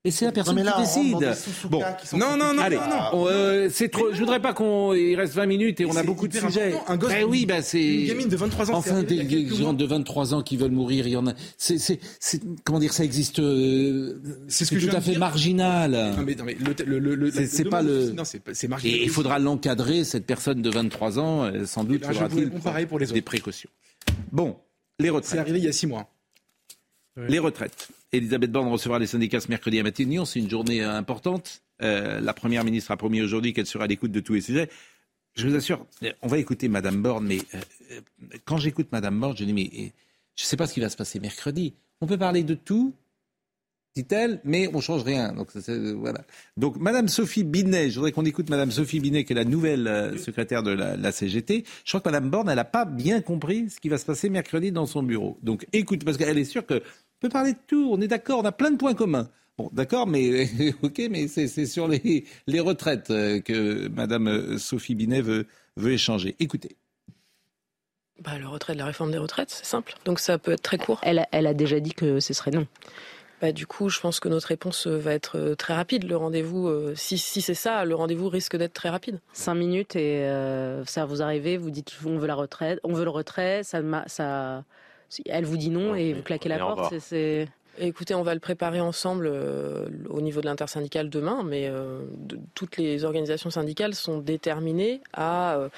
Et c'est la personne mais là, qui décide. Bon. qui Non, non, non, Allez, non, non. on, euh, c'est trop. Je voudrais pas qu'on. Il reste 20 minutes et on a c'est beaucoup de sujets. Un gosse- Ben oui, ben c'est. Une gamine de 23 ans, c'est Enfin, des, il y a quelques des gens de 23 ans qui veulent mourir, il y en a. C'est, c'est, c'est- comment dire, ça existe. euh, C'est ce tout à fait dire. marginal. Non, mais, non, mais le, le, le, le- C'est- la- c'est le pas le- Non, c'est c'est marginal. Et il faudra l'encadrer, cette personne de 23 ans. euh, Sans doute ben, je vous faudra-t-il des précautions. Bon, les C'est retraites. arrivé il y a 6 mois. Les retraites. Elisabeth Borne recevra les syndicats ce mercredi à Matignon. C'est une journée euh, importante. Euh, la Première ministre a promis aujourd'hui qu'elle sera à l'écoute de tous les sujets. Je vous assure, euh, on va écouter Madame Borne, mais euh, quand j'écoute Madame Borne, je dis, mais je ne sais pas ce qui va se passer mercredi. On peut parler de tout, dit-elle, mais on change rien. Donc, voilà. Donc, Madame Sophie Binet, je voudrais qu'on écoute Madame Sophie Binet, qui est la nouvelle euh, secrétaire de la, la CGT. Je crois que Madame Borne, elle n'a pas bien compris ce qui va se passer mercredi dans son bureau. Donc, écoute, parce qu'elle est sûre que on peut parler de tout. On est d'accord, on a plein de points communs. Bon, d'accord, mais ok, mais c'est sur les, les retraites euh, que Madame euh, Sophie Binet veut, veut échanger. Écoutez. Bah, le retrait de la réforme des retraites, c'est simple. Donc ça peut être très court. Elle a, elle a déjà dit que ce serait non. Bah, du coup, je pense que notre réponse euh, va être très rapide. Le rendez-vous, euh, si, si c'est ça, le rendez-vous risque d'être très rapide. Cinq minutes et euh, ça vous arrivez, vous dites on veut la retraite, on veut le retrait, ça, ça, elle vous dit non et vous claquez la porte. c'est- Écoutez, on va le préparer ensemble euh, au niveau de l'intersyndicale demain, mais euh, de- toutes les organisations syndicales sont déterminées à euh,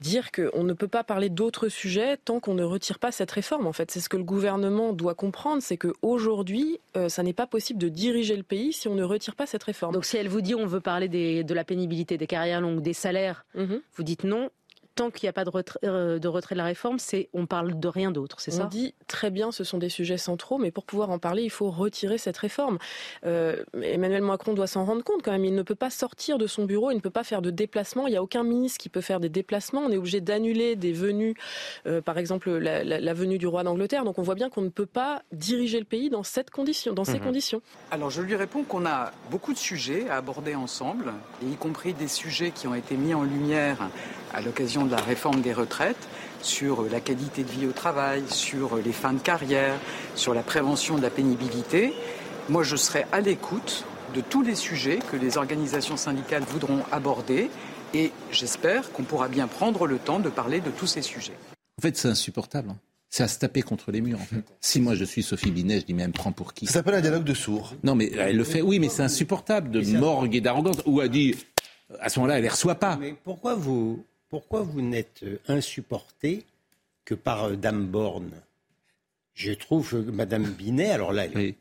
dire qu'on ne peut pas parler d'autres sujets tant qu'on ne retire pas cette réforme. En fait, c'est ce que le gouvernement doit comprendre, c'est qu'aujourd'hui, euh, ça n'est pas possible de diriger le pays si on ne retire pas cette réforme. Donc si elle vous dit on veut parler des- de la pénibilité, des carrières longues, des salaires, Mhm. vous dites non. Tant qu'il n'y a pas de retrait, euh, de retrait de la réforme, c'est on parle de rien d'autre, c'est On ça? dit très bien, ce sont des sujets centraux, mais pour pouvoir en parler, il faut retirer cette réforme. Euh, Emmanuel Macron doit s'en rendre compte quand même. Il ne peut pas sortir de son bureau, il ne peut pas faire de déplacements. Il n'y a aucun ministre qui peut faire des déplacements. On est obligé d'annuler des venues, euh, par exemple la, la- la venue du roi d'Angleterre. Donc on voit bien qu'on ne peut pas diriger le pays dans cette condition, dans ces Mhm. conditions. Alors je lui réponds qu'on a beaucoup de sujets à aborder ensemble, et y compris des sujets qui ont été mis en lumière à l'occasion de la réforme des retraites, sur la qualité de vie au travail, sur les fins de carrière, sur la prévention de la pénibilité. Moi je serai à l'écoute de tous les sujets que les organisations syndicales voudront aborder, et j'espère qu'on pourra bien prendre le temps de parler de tous ces sujets. En fait, c'est insupportable. hein. C'est à se taper contre les murs. En fait. Si moi je suis Sophie Binet, je dis mais elle me prend pour qui? Ça s'appelle un dialogue de sourds. Non, mais elle le fait. Oui, mais c'est insupportable de morgue et d'arrogance. Ou elle dit, à ce moment-là, elle les reçoit pas. Mais pourquoi vous, pourquoi vous n'êtes euh, insupporté que par euh, Dame Borne? Je trouve que Madame Binet, alors là, elle est,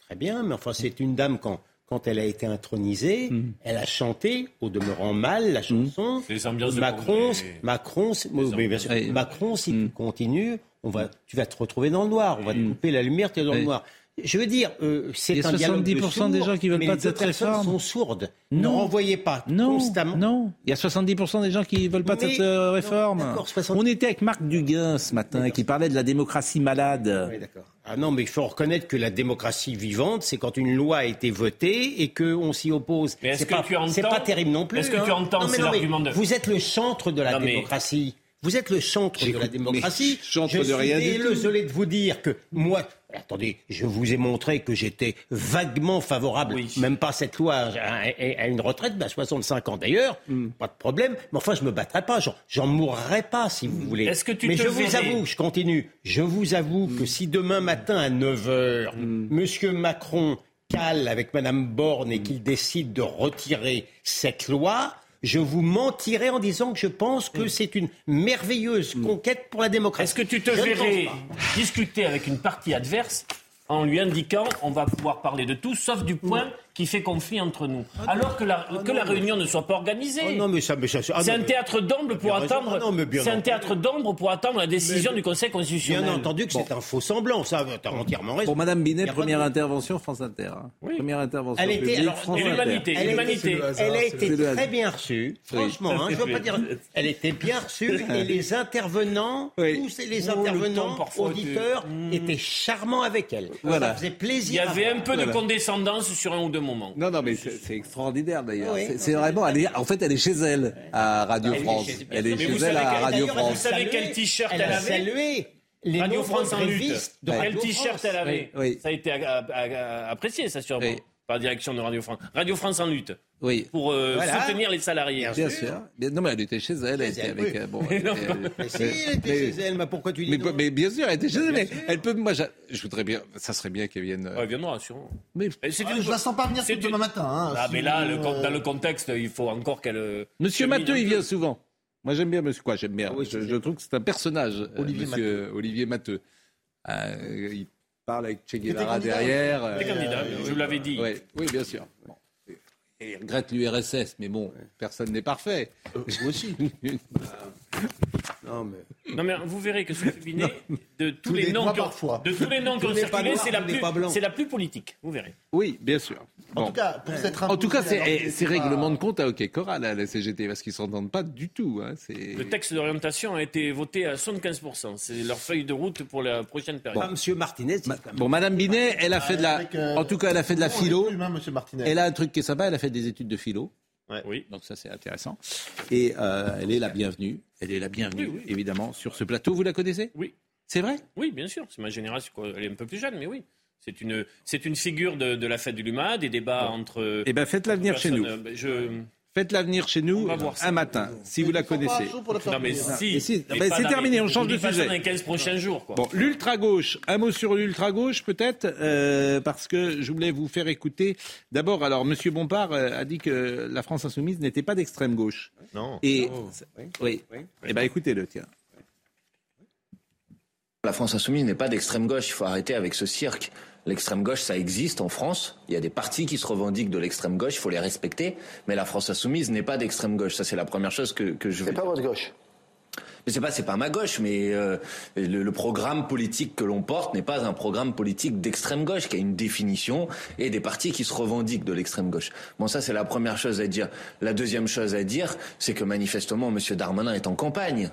très bien, mais enfin, c'est une dame quand. Quand elle a été intronisée, Mm. elle a chanté, au demeurant mal, la chanson. Ambiances de Macron. Macron, c'est- oui, oui, bien sûr. Macron, si Mm. tu continues, on va, tu vas te retrouver dans le noir. On va te couper la lumière, tu es dans le noir. Je veux dire, euh, c'est Il y a un dialogue de 70% des gens qui veulent mais pas les de cette personnes réforme. sont sourdes. Ne Non. renvoyez pas Non, constamment. non. Il y a 70% des gens qui veulent pas de cette euh, réforme. non, d'accord, 60. On était avec Marc Duguin ce matin qui parlait de la démocratie malade. Oui, d'accord. Ah non, mais il faut reconnaître que la démocratie vivante, c'est quand une loi a été votée et qu'on s'y oppose. Mais est-ce C'est que pas, tu entends- c'est pas terrible non plus. est-ce que hein. tu entends Non, mais ces non, mais arguments de- Vous êtes le centre de la Non, mais- démocratie. Vous êtes le centre de la démocratie. je de suis rien du tout. désolé de vous dire que moi, attendez, je vous ai montré que j'étais vaguement favorable, même pas cette loi à, à- à une retraite, ben 65 ans d'ailleurs, Hmm. pas de problème. Mais enfin, je me battrai pas, j'en- mourrai pas si vous voulez. Est-ce que tu Mais te je vous avoue, je continue. Je vous avoue que si demain matin à 9h, Monsieur Macron cale avec Madame Borne et qu'il décide de retirer cette loi, je vous mentirai en disant que je pense que c'est une merveilleuse conquête pour la démocratie. Est-ce que tu te Je verrais discuter avec une partie adverse en lui indiquant on va pouvoir parler de tout sauf du point qui fait conflit entre nous alors que la, que la réunion ne soit pas organisée Oh non, mais ça, mais ça, ah c'est un théâtre d'ombre pour attendre Ah non, mais bien c'est un théâtre d'ombre pour attendre la décision du Conseil constitutionnel Bien entendu que c'est un faux semblant, ça, tu as entièrement raison. Pour Madame Binet, première de- intervention France Inter. hein. Première intervention Elle était, alors, France l'humanité, Elle, l'humanité. était- elle a été très hasard. bien reçue, Oui. franchement, hein, je veux pas dire. Elle était bien reçue et les intervenants, tous les Oh, le intervenants, auditeurs, étaient charmants avec elle. Voilà. Ça faisait plaisir. il y avait un peu de condescendance sur un ou deux moments Non, non, mais c'est extraordinaire d'ailleurs. Oui. C'est- vraiment, elle est, en fait, elle est chez elle à Radio Elle France. Elle est Mais chez elle à Radio France. vous savez quel t-shirt Elle avait salué les Radio France en lutte. Quel t-shirt elle avait Oui, oui. Ça a été apprécié, ça sûrement, Oui. Par la direction de Radio France. Radio France en lutte, Oui. pour euh, Voilà. soutenir les salariés. Bien sûr. Bien- Non, mais elle était chez elle. Elle était elle, avec. oui. euh, bon, Mais elle était- Mais si, mais- elle était mais- chez elle, mais pourquoi tu dis Mais, non mais bien sûr, elle était chez elle. Mais elle peut. Moi, je voudrais bien. Ça serait bien qu'elle vienne. euh, Ouais, viendra, sûrement. Mais c'est Ah, une- je la sens pas venir tout demain une- matin. hein, Ah, si mais là, le euh, dans le contexte, il faut encore qu'elle. Monsieur Matteux, il vient souvent. Moi, j'aime bien Monsieur quoi J'aime bien. Ah oui, je, trouve que c'est un personnage. Olivier Monsieur Olivier Matteux. Euh, il parle avec Che Guevara derrière. Les euh, je vous l'avais dit. ouais, oui, bien sûr. Bon. Et il regrette l'URSS, mais bon, personne n'est parfait. Vous aussi. Non, mais. Non mais vous verrez que Sophie Binet, de tous les noms qui ont- parfois. de tous les noms qui ont circulé, c'est la plus, la politique. Vous verrez. Oui, bien sûr. En Bon. tout cas, pour s'être En tout cas, imposé, alors c'est pas- règlement de compte à OK Coral, à la CGT, parce qu'ils s'entendent pas du tout. Hein. Le texte d'orientation a été voté à 75%. C'est leur feuille de route pour la prochaine période. Pas Monsieur Martinez. Bon, Madame Binet, elle a fait de la. Avec, euh, En tout cas, elle a fait de la philo. hein, Martinez. Elle a un truc qui est sympa, elle a fait des études de philo. Oui. Donc ça, c'est intéressant. Et euh, elle est la bienvenue. Elle est la bienvenue, Oui, oui. évidemment, sur ce plateau. Vous la connaissez? Oui. C'est vrai? Oui, bien sûr. C'est ma génération. quoi. Elle est un peu plus jeune, mais oui. C'est une, c'est une figure de, de la fête du Luma, des débats entre. Eh bien, faites-la venir chez nous. euh, Je, Faites-la venir chez nous un matin, si vous la connaissez. Non, mais si. Mais si. Mais Ben, c'est terminé, on change de sujet. dans les 15 prochains jours. Quoi. Bon, l'ultra-gauche, un mot sur l'ultra-gauche peut-être, euh, parce que je voulais vous faire écouter. D'abord, alors, M. Bompard euh, a dit que la France insoumise n'était pas d'extrême gauche. Non. Et, Oh. oui. Eh bien, écoutez-le, tiens. La France insoumise n'est pas d'extrême gauche, il faut arrêter avec ce cirque. L'extrême gauche, ça existe en France. Il y a des partis qui se revendiquent de l'extrême gauche, il faut les respecter. Mais la France insoumise n'est pas d'extrême gauche. Ça, c'est la première chose que, que je veux. C'est pas votre gauche. Mais c'est pas, c'est pas ma gauche, mais euh, le, le programme politique que l'on porte n'est pas un programme politique d'extrême gauche, qui a une définition et des partis qui se revendiquent de l'extrême gauche. Bon, ça c'est la première chose à dire. La deuxième chose à dire, c'est que manifestement, M. Darmanin est en campagne.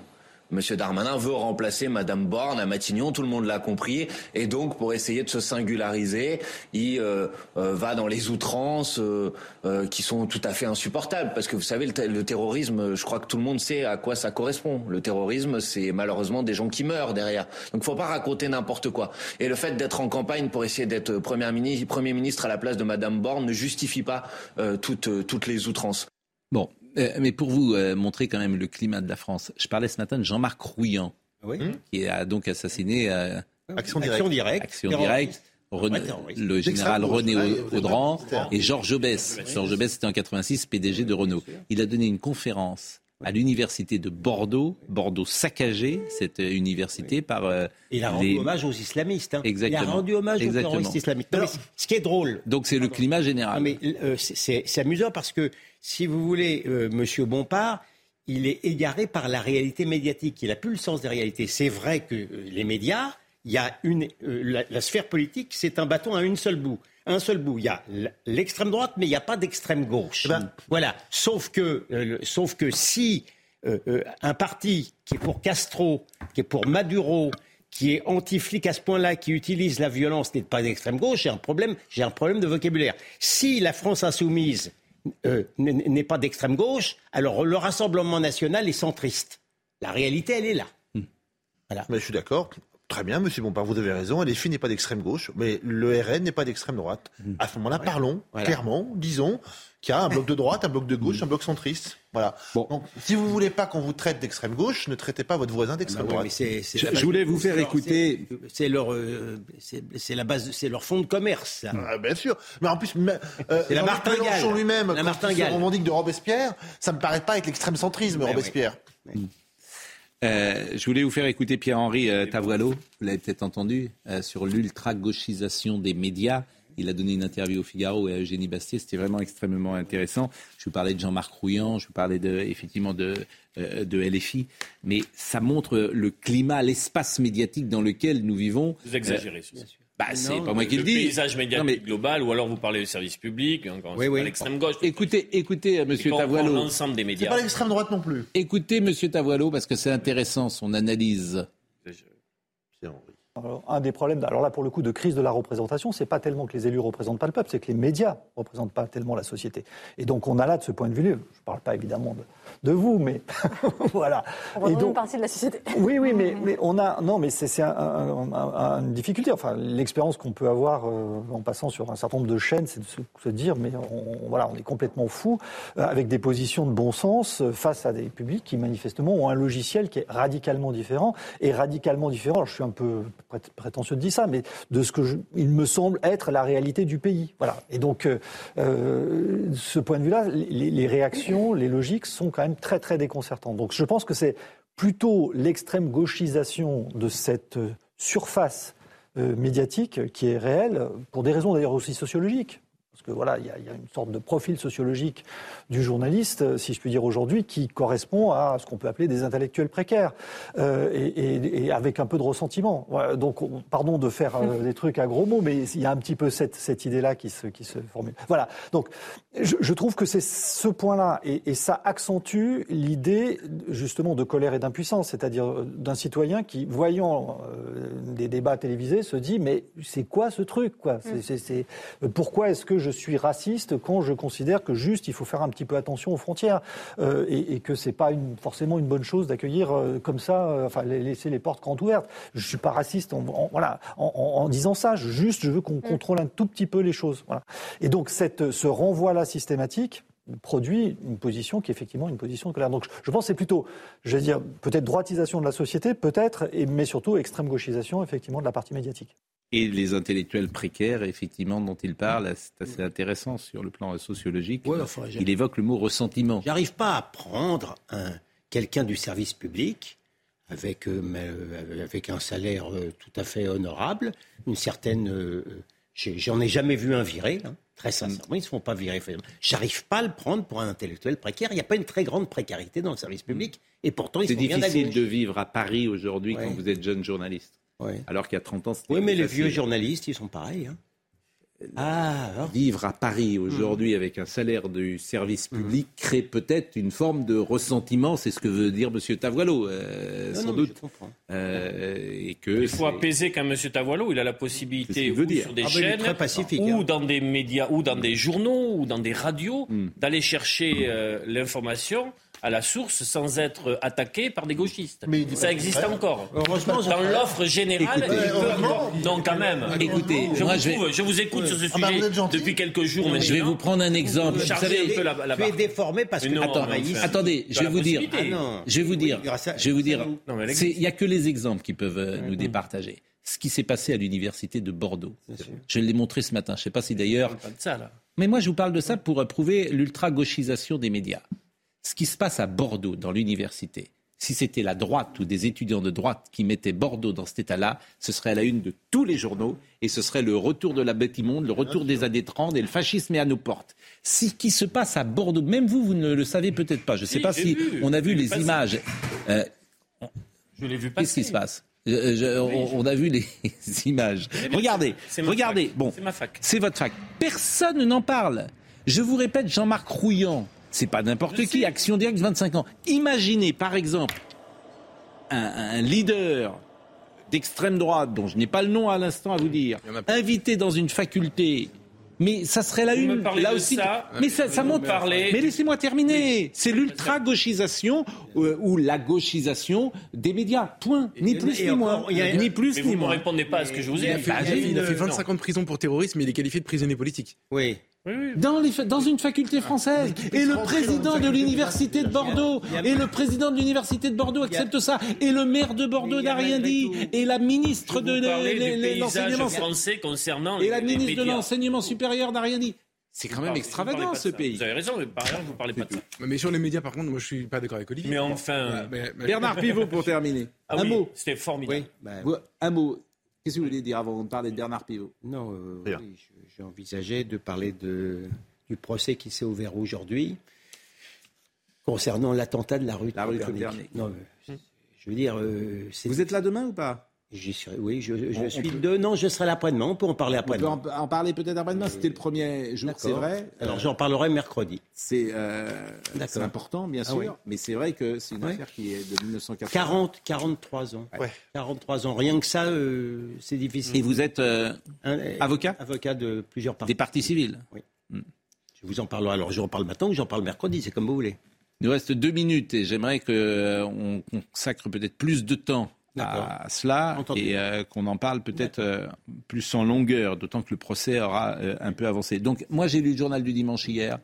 Monsieur Darmanin veut remplacer Madame Borne à Matignon, tout le monde l'a compris, et donc pour essayer de se singulariser, il euh, euh, va dans les outrances euh, euh, qui sont tout à fait insupportables, parce que vous savez, le, te- le terrorisme, je crois que tout le monde sait à quoi ça correspond. Le terrorisme, c'est malheureusement des gens qui meurent derrière. Donc faut pas raconter n'importe quoi. Et le fait d'être en campagne pour essayer d'être premier ministre, à la place de Madame Borne ne justifie pas euh, toutes, toutes les outrances. Bon, euh, mais pour vous euh, montrer quand même le climat de la France, je parlais ce matin de Jean-Marc Rouillan, qui a donc assassiné euh, Action directe. Action directe. Action directe, René- terroriste. le général René Audran et Georges Aubès. Georges Aubès, c'était en 86, PDG de Renault. Il a donné une conférence à l'université de Bordeaux, Bordeaux saccagé, cette euh, université, par euh, Il a rendu les- hommage aux islamistes. hein. Exactement. Il a rendu hommage Exactement. aux terroristes islamistes. Non, mais ce qui est drôle. Donc c'est le climat général. Non, mais euh, c'est- amusant parce que, si vous voulez, euh, Monsieur Bompard, il est égaré par la réalité médiatique. Il n'a plus le sens des réalités. C'est vrai que les médias, il y a une, la, la sphère politique, c'est un bâton à une seule bout. Un seul bout. Il y a l'extrême droite, mais il n'y a pas d'extrême gauche. Voilà. Sauf que, euh, sauf que si euh, euh, un parti qui est pour Castro, qui est pour Maduro, qui est anti-flic à ce point-là, qui utilise la violence n'est pas d'extrême gauche, j'ai un problème, j'ai un problème de vocabulaire. Si la France insoumise euh, n'est pas d'extrême gauche, alors le Rassemblement national est centriste. La réalité, elle est là. Mais je suis d'accord. Très bien, monsieur Bompard, vous avez raison. LFI n'est pas d'extrême gauche, mais le RN n'est pas d'extrême droite. À ce moment-là, parlons Voilà. clairement, disons qu'il y a un bloc de droite, un bloc de gauche, un bloc centriste. Voilà. Donc, si vous voulez pas qu'on vous traite d'extrême gauche, ne traitez pas votre voisin d'extrême Bah oui, droite. Je voulais vous faire écouter- c'est- leur, euh, c'est la base, c'est leur fonds de commerce. ça. Ah, bien sûr. Mais en plus, mais, euh, la. Mélenchon lui-même, La quand il se revendique de Robespierre, ça me paraît pas être l'extrême centrisme, Ben Robespierre. Euh, je voulais vous faire écouter Pierre-Henri euh, vous l'avez peut-être entendu, euh, sur l'ultra-gauchisation des médias. Il a donné une interview au Figaro et à Eugénie Bastier. C'était vraiment extrêmement intéressant. Je vous parlais de Jean-Marc Rouillan, je vous parlais de, effectivement de, euh, de LFI. Mais ça montre le climat, l'espace médiatique dans lequel nous vivons. Vous exagérez, Euh, ceci. Bah, c'est pas moi qui le Le dis. paysage médiatique Non, mais- global, ou alors vous parlez du service public, encore Oui, c'est oui. pas l'extrême gauche. Écoutez, écoutez, euh, Monsieur Tavoileau. l'ensemble des médias. Pas l'extrême droite non plus. Écoutez, Monsieur Tavoileau, parce que c'est intéressant son analyse. Alors, un des problèmes, alors là pour le coup, de crise de la représentation, c'est pas tellement que les élus représentent pas le peuple, c'est que les médias représentent pas tellement la société. Et donc on a là, de ce point de vue, je parle pas évidemment de, de vous, mais voilà. On Et une donc, partie de la société. oui, oui, mais, mais on a non, mais c'est c'est un- un- un- une difficulté. Enfin, l'expérience qu'on peut avoir euh, en passant sur un certain nombre de chaînes, c'est de se, se dire, mais on, voilà, on est complètement fou euh, avec des positions de bon sens euh, face à des publics qui manifestement ont un logiciel qui est radicalement différent et radicalement différent. Alors, je suis un peu prétentieux de dire ça, mais de ce que il me semble être la réalité du pays. Voilà. Et donc, euh, euh, de ce point de vue-là, les, les réactions, les logiques sont quand même très très déconcertantes. Donc, je pense que c'est plutôt l'extrême gauchisation de cette euh, surface euh, médiatique qui est réelle, pour des raisons d'ailleurs aussi sociologiques. Que voilà, il y, a, il y a une sorte de profil sociologique du journaliste, euh, si je puis dire aujourd'hui, qui correspond à ce qu'on peut appeler des intellectuels précaires, euh, et, et- et avec un peu de ressentiment. Voilà, donc, on- pardon de faire euh, des trucs à gros mots, mais il y a un petit peu cette, cette idée-là qui se, qui se formule. Voilà. Donc, je, je trouve que c'est ce point-là, et, et ça accentue l'idée justement de colère et d'impuissance, c'est-à-dire d'un citoyen qui, voyant euh, des débats télévisés, se dit mais c'est quoi ce truc quoi? C'est- c'est- c'est- euh, Pourquoi est-ce que je suis raciste quand je considère que juste il faut faire un petit peu attention aux frontières euh, et, et que c'est pas une, forcément une bonne chose d'accueillir euh, comme ça, euh, enfin la- laisser les portes grandes ouvertes. Je suis pas raciste en, en- voilà, en, en- en disant ça. Je- juste je veux qu'on contrôle un tout petit peu les choses. Voilà. Et donc cette, ce renvoi-là systématique, produit une position qui est effectivement une position de colère. Donc je pense que c'est plutôt, je vais dire, peut-être droitisation de la société, peut-être, mais surtout extrême gauchisation effectivement de la partie médiatique. Et les intellectuels précaires, effectivement, dont il parle, c'est assez intéressant sur le plan sociologique. il évoque le mot ressentiment. J'arrive pas à prendre un, quelqu'un du service public avec, euh, euh, avec un salaire euh, tout à fait honorable, une certaine... J'en ai jamais vu un viré. Hein. Très sincèrement, ils ne se font pas virer. J'arrive pas à le prendre pour un intellectuel précaire. Il n'y a pas une très grande précarité dans le service public. Et pourtant, ils C'est sont bien difficile de vivre à Paris aujourd'hui quand vous êtes jeune journaliste. Alors qu'il y a 30 ans, c'était Oui, mais les vieux journalistes, ils sont pareils. Hein. Ah, vivre à Paris aujourd'hui avec un salaire du service public crée peut-être une forme de ressentiment. C'est ce que veut dire M. Tavoilo, euh, Non, sans non, doute. Euh, et que Il faut apaiser qu'un M. Tavoilo, il a la possibilité veut ou dire. sur des Ah, bah, est chaînes, très pacifique, ou hein. dans des médias, ou dans des journaux, ou dans des radios, Hmm. d'aller chercher euh, l'information à la source sans être attaqué par des gauchistes. Mais il dit Ça existe vrai. encore. Heureusement, dans l'offre générale, Écoutez, il peut encore- non, quand même. Écoutez, je, moi, vous je vais- trouve- je vous écoute sur ce Ah bah, sujet vous depuis quelques jours. je vais vous prendre un exemple. Vous chargez savez, un peu la, la Tu es déformé parce que Mais non, mais travailles enfin. Attendez, je vais vous dire. Ah non. Je vais vous dire. à- Je vais vous dire. Non, mais Il n'y a que les exemples qui peuvent euh, nous départager. Ce qui s'est passé à l'université de Bordeaux. Je l'ai montré ce matin. Je ne sais pas si d'ailleurs. Mais moi, je vous parle de ça pour prouver l'ultra-gauchisation des médias. Ce qui se passe à Bordeaux, dans l'université, si c'était la droite ou des étudiants de droite qui mettaient Bordeaux dans cet état-là, ce serait à la une de tous les journaux et ce serait le retour de la bête immonde, le retour des années 30 et le fascisme est à nos portes. Ce qui se passe à Bordeaux, même vous, vous ne le savez peut-être pas. Je ne sais pas si vu. on a vu les images. Euh, Je l'ai vu. Qu'est-ce qui se passe? Euh, je- on, on a vu les images. Regardez, regardez. fac. Bon, C'est ma fac. c'est votre fac. Personne n'en parle. Je vous répète, Jean-Marc Rouillant, c'est pas n'importe qui, Action Directe, 25 ans. Imaginez, par exemple, un, un leader d'extrême droite, dont je n'ai pas le nom à l'instant à vous dire, invité dans une faculté. Mais ça serait la une, là aussi. ça, mais ça, ça Mais laissez-moi terminer. C'est l'ultra-gauchisation euh, ou la gauchisation des médias. Point. Ni plus et ni moins. Ni plus Mais ni vous ne moins. répondez pas à ce que je vous ai Il a dit. fait, Bah, il a fait- il a fait Non. 25 ans de prison pour terrorisme, mais il est qualifié de prisonnier politique. Oui. Dans, les fa- dans une faculté française. Et le président de l'université de Bordeaux, et le président de l'université de Bordeaux accepte ça. Et le maire de Bordeaux n'a rien dit. Et la ministre de l'enseignement français concernant et la ministre de l'enseignement supérieur n'a rien dit. C'est quand même extravagant ce pays. Vous avez raison, mais par exemple, vous ne parlez pas de ça. Mais sur les médias, par contre, moi, je suis pas d'accord avec Olivier. Mais enfin, Mais- mais- Bernard Pivot pour terminer. ah un oui, mot. c'était formidable. Oui. Vous- Un mot. Qu'est-ce que vous voulez dire avant de parler de Bernard Pivot? Non, euh, Rien. J'ai envisagé de parler de, du procès qui s'est ouvert aujourd'hui concernant l'attentat de la rue La rue Copernic. Copernic. Non, euh, je veux dire, euh, Vous êtes là demain ou pas? J'y serai- oui, je, je On- on suis peut- de. Non, je serai là après-demain. On peut en parler On peut après-demain. en, en parler peut-être après-demain. C'était le premier jour, c'est vrai. Alors Euh, j'en parlerai mercredi. C'est euh, important, bien Ah sûr, oui. mais c'est vrai que c'est une Ouais. affaire qui est de 1980. 40, 43 ans. Ouais. 43 ans. Rien que ça, euh, c'est difficile. Et vous êtes euh, Un- euh, avocat Avocat de plusieurs parties. des partis civils. Je vous en parlerai. Alors j'en parle maintenant ou j'en parle mercredi, c'est comme vous voulez. Il nous reste deux minutes et j'aimerais qu'on consacre peut-être plus de temps à cela Entendu. et euh, qu'on en parle peut-être euh, plus en longueur, d'autant que le procès aura euh, un peu avancé. Donc moi j'ai lu le journal du dimanche hier.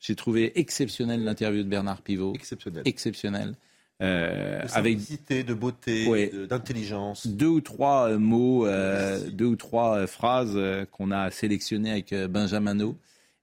J'ai trouvé exceptionnel l'interview de Bernard Pivot. Exceptionnel. Exceptionnel. Euh, De avec simplicité, de beauté, Ouais. de- d'intelligence. deux ou trois euh, mots, euh, deux ou trois phrases qu'on a sélectionnées avec Benjamin No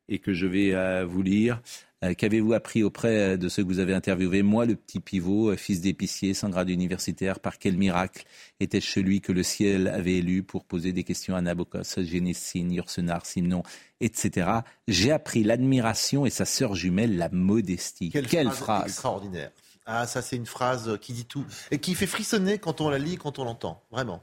et que je vais vous lire. Euh, Qu'avez-vous appris auprès euh, de ceux que vous avez interviewés? Moi, le petit pivot, euh, fils d'épicier, sans grade universitaire, par quel miracle était-je celui que le ciel avait élu pour poser des questions à Nabokos, Génésine, Yourcenar, Simon, etc. J'ai appris l'admiration et sa sœur jumelle, la modestie. Quelle, phrase extraordinaire. Ah, ça, c'est une phrase qui dit tout. Et qui fait frissonner quand on la lit, quand on l'entend. Vraiment.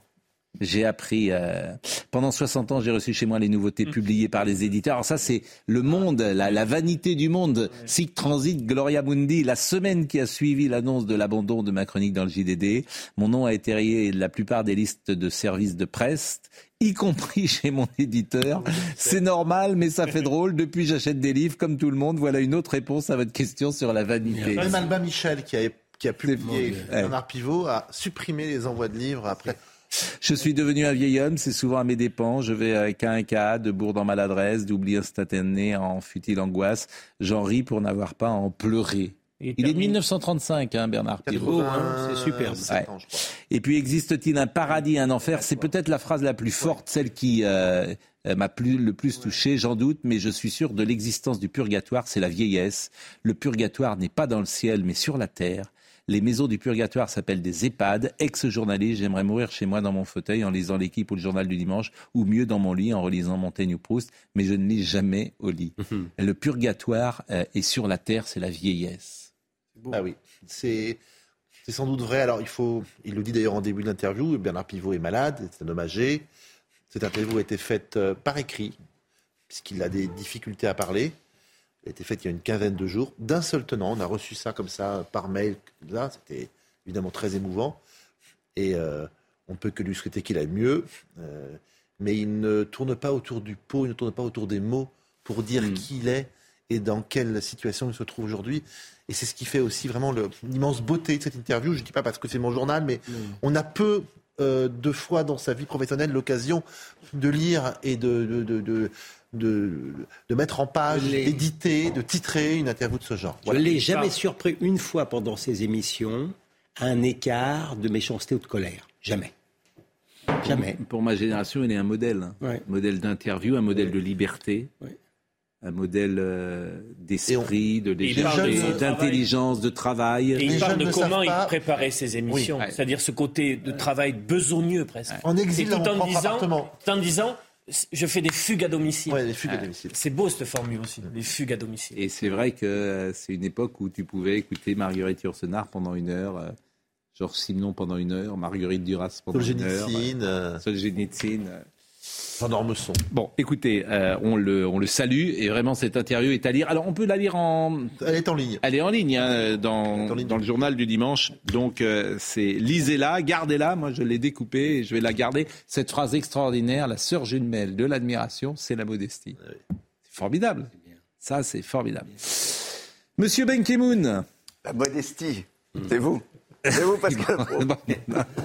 J'ai appris. euh, pendant 60 ans, j'ai reçu chez moi les nouveautés publiées par les éditeurs. Alors ça, c'est le monde, la, la vanité du monde. Sic Transit, Gloria Mundi. La semaine qui a suivi l'annonce de l'abandon de ma chronique dans le JDD, mon nom a été rayé de la plupart des listes de services de presse, y compris chez mon éditeur. C'est normal, mais ça fait drôle. Depuis, j'achète des livres comme tout le monde. Voilà une autre réponse à votre question sur la vanité. Même Albin Michel, qui a, qui a publié. Bernard Pivot, a supprimé les envois de livres après. Je suis devenu un vieil homme, c'est souvent à mes dépens. Je vais avec un cas de bourde en maladresse, d'oubli instantané en futile angoisse. J'en ris pour n'avoir pas à en pleurer. Il est de 1935, hein, Bernard Pivot. c'est superbe. Ouais. Et puis, existe-t-il un paradis, un enfer? C'est peut-être la phrase la plus forte, celle qui euh, euh, m'a plus, le plus touché, j'en doute, mais je suis sûr de l'existence du purgatoire, c'est la vieillesse. Le purgatoire n'est pas dans le ciel, mais sur la terre. Les maisons du purgatoire s'appellent des EHPAD. Ex-journaliste, j'aimerais mourir chez moi dans mon fauteuil en lisant l'équipe ou le journal du dimanche, ou mieux dans mon lit en relisant Montaigne ou Proust, mais je ne lis jamais au lit. Le purgatoire euh, est sur la terre, c'est la vieillesse. Ah oui, c'est c'est sans doute vrai. Alors il faut, il le dit d'ailleurs en début d'interview, Bernard Pivot est malade, c'est un homme âgé. Cette interview a été faite euh, par écrit, puisqu'il a des difficultés à parler. A été faite il y a une quinzaine de jours, d'un seul tenant. On a reçu ça comme ça par mail. Là, c'était évidemment très émouvant. Et euh, on peut que lui souhaiter qu'il aille mieux. Euh, mais il ne tourne pas autour du pot, il ne tourne pas autour des mots pour dire qui il est et dans quelle situation il se trouve aujourd'hui. Et c'est ce qui fait aussi vraiment l'immense beauté de cette interview. Je ne dis pas parce que c'est mon journal, mais on a peu euh, de fois dans sa vie professionnelle l'occasion de lire et de, de, de, de, de- de mettre en page, d'éditer, de titrer une interview de ce genre. Je ne l'ai jamais surpris une fois pendant ces émissions un écart de méchanceté ou de colère. Jamais. Jamais. Pour ma génération, il est un modèle. hein. Ouais. modèle d'interview, un modèle de liberté. Un modèle euh, d'esprit, parle de d'intelligence, de travail. Et il parle de comment il préparait ses émissions, Oui. c'est-à-dire ce côté de travail besogneux presque. En exil tout en disant, tout en disant, je fais des fugues à domicile. Ouais, des fugues à domicile. C'est beau cette formule aussi, les fugues à domicile. Et c'est vrai que euh, c'est une époque où tu pouvais écouter Marguerite Yourcenar pendant une heure, euh, Georges Simenon pendant une heure, Marguerite Duras pendant une heure. Solzhenitsyn, Jean d'Ormesson. Bon, écoutez, euh, on, le, on le salue et vraiment cette interview est à lire. Alors on peut la lire en... Elle est en ligne. Elle est en ligne hein, dans, dans le journal du dimanche. Donc euh, c'est lisez-la, gardez-la. Moi je l'ai découpée et je vais la garder. Cette phrase extraordinaire, la sœur jumelle de l'admiration, c'est la modestie. C'est formidable. Ça c'est formidable. Monsieur Ben Ki-moon. La modestie, c'est vous. C'est vous, Pascal.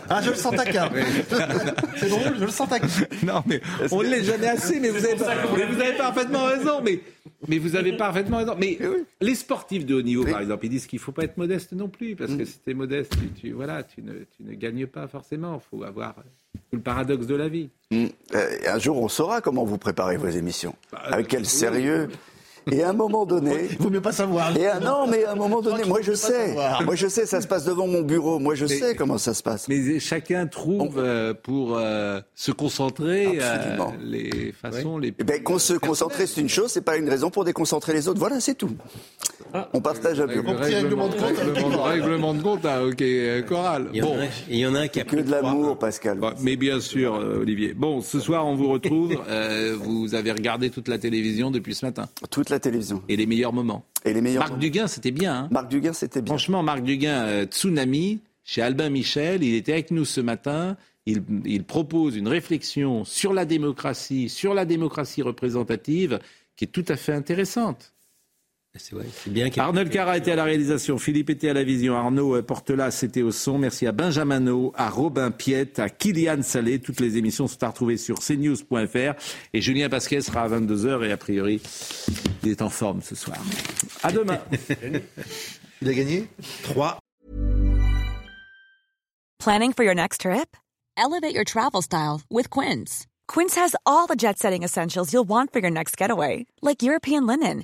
Ah, je le sens taquin. C'est drôle, je le sens taquin. Non, mais on ne l'est jamais assez, mais vous avez, pas- mais vous avez parfaitement raison. Mais, mais vous avez parfaitement raison. Mais les sportifs de haut niveau, par exemple, ils disent qu'il ne faut pas être modeste non plus, parce que si tu es modeste, tu, tu- voilà, tu, ne, tu ne gagnes pas forcément. Il faut avoir tout le paradoxe de la vie. Mm. Euh, et un jour, on saura comment vous préparez vos émissions. Avec quel sérieux. Et à un moment donné. Il vaut mieux pas savoir. Et à- non, mais à un moment donné, moi je sais. Moi je sais, ça se passe devant mon bureau. Moi je sais comment ça se passe. Mais chacun trouve euh, pour euh, se concentrer euh, les façons les Eh ben, qu'on se concentrer, c'est une chose, c'est pas une raison pour déconcentrer les autres. Voilà, c'est tout. On partage un bureau. Règlement de compte. Règlement, règlement de compte, ah, ok, euh, choral. Il y en Bon. a- il y en a un qui a Que de l'amour, Pascal. Mais bien sûr, euh, Olivier. Bon, ce soir, on vous retrouve. Euh, vous avez regardé toute la télévision depuis ce matin. Toute la télévision. Et les meilleurs moments. Et les meilleurs Marc Duguin, c'était bien. hein. Marc Duguin, c'était bien. Franchement, Marc Duguin, euh, Tsunami, chez Albin Michel, il était avec nous ce matin. Il, il propose une réflexion sur la démocratie, sur la démocratie représentative, qui est tout à fait intéressante. C'est bien a- Arnold Cara était à la réalisation, Philippe était à la vision, Arnaud euh, Portelas c'était au son. Merci à Benjamin No, à Robin Piette, à Kylian Salé. Toutes les émissions sont à retrouver sur cnews.fr. Et Julien Pasquet sera à 22h et a priori, il est en forme ce soir. À demain. Il a gagné 3. Planning for your next trip? Elevate your travel style with Quince. Quince has all the jet setting essentials you'll want for your next getaway, like European linen,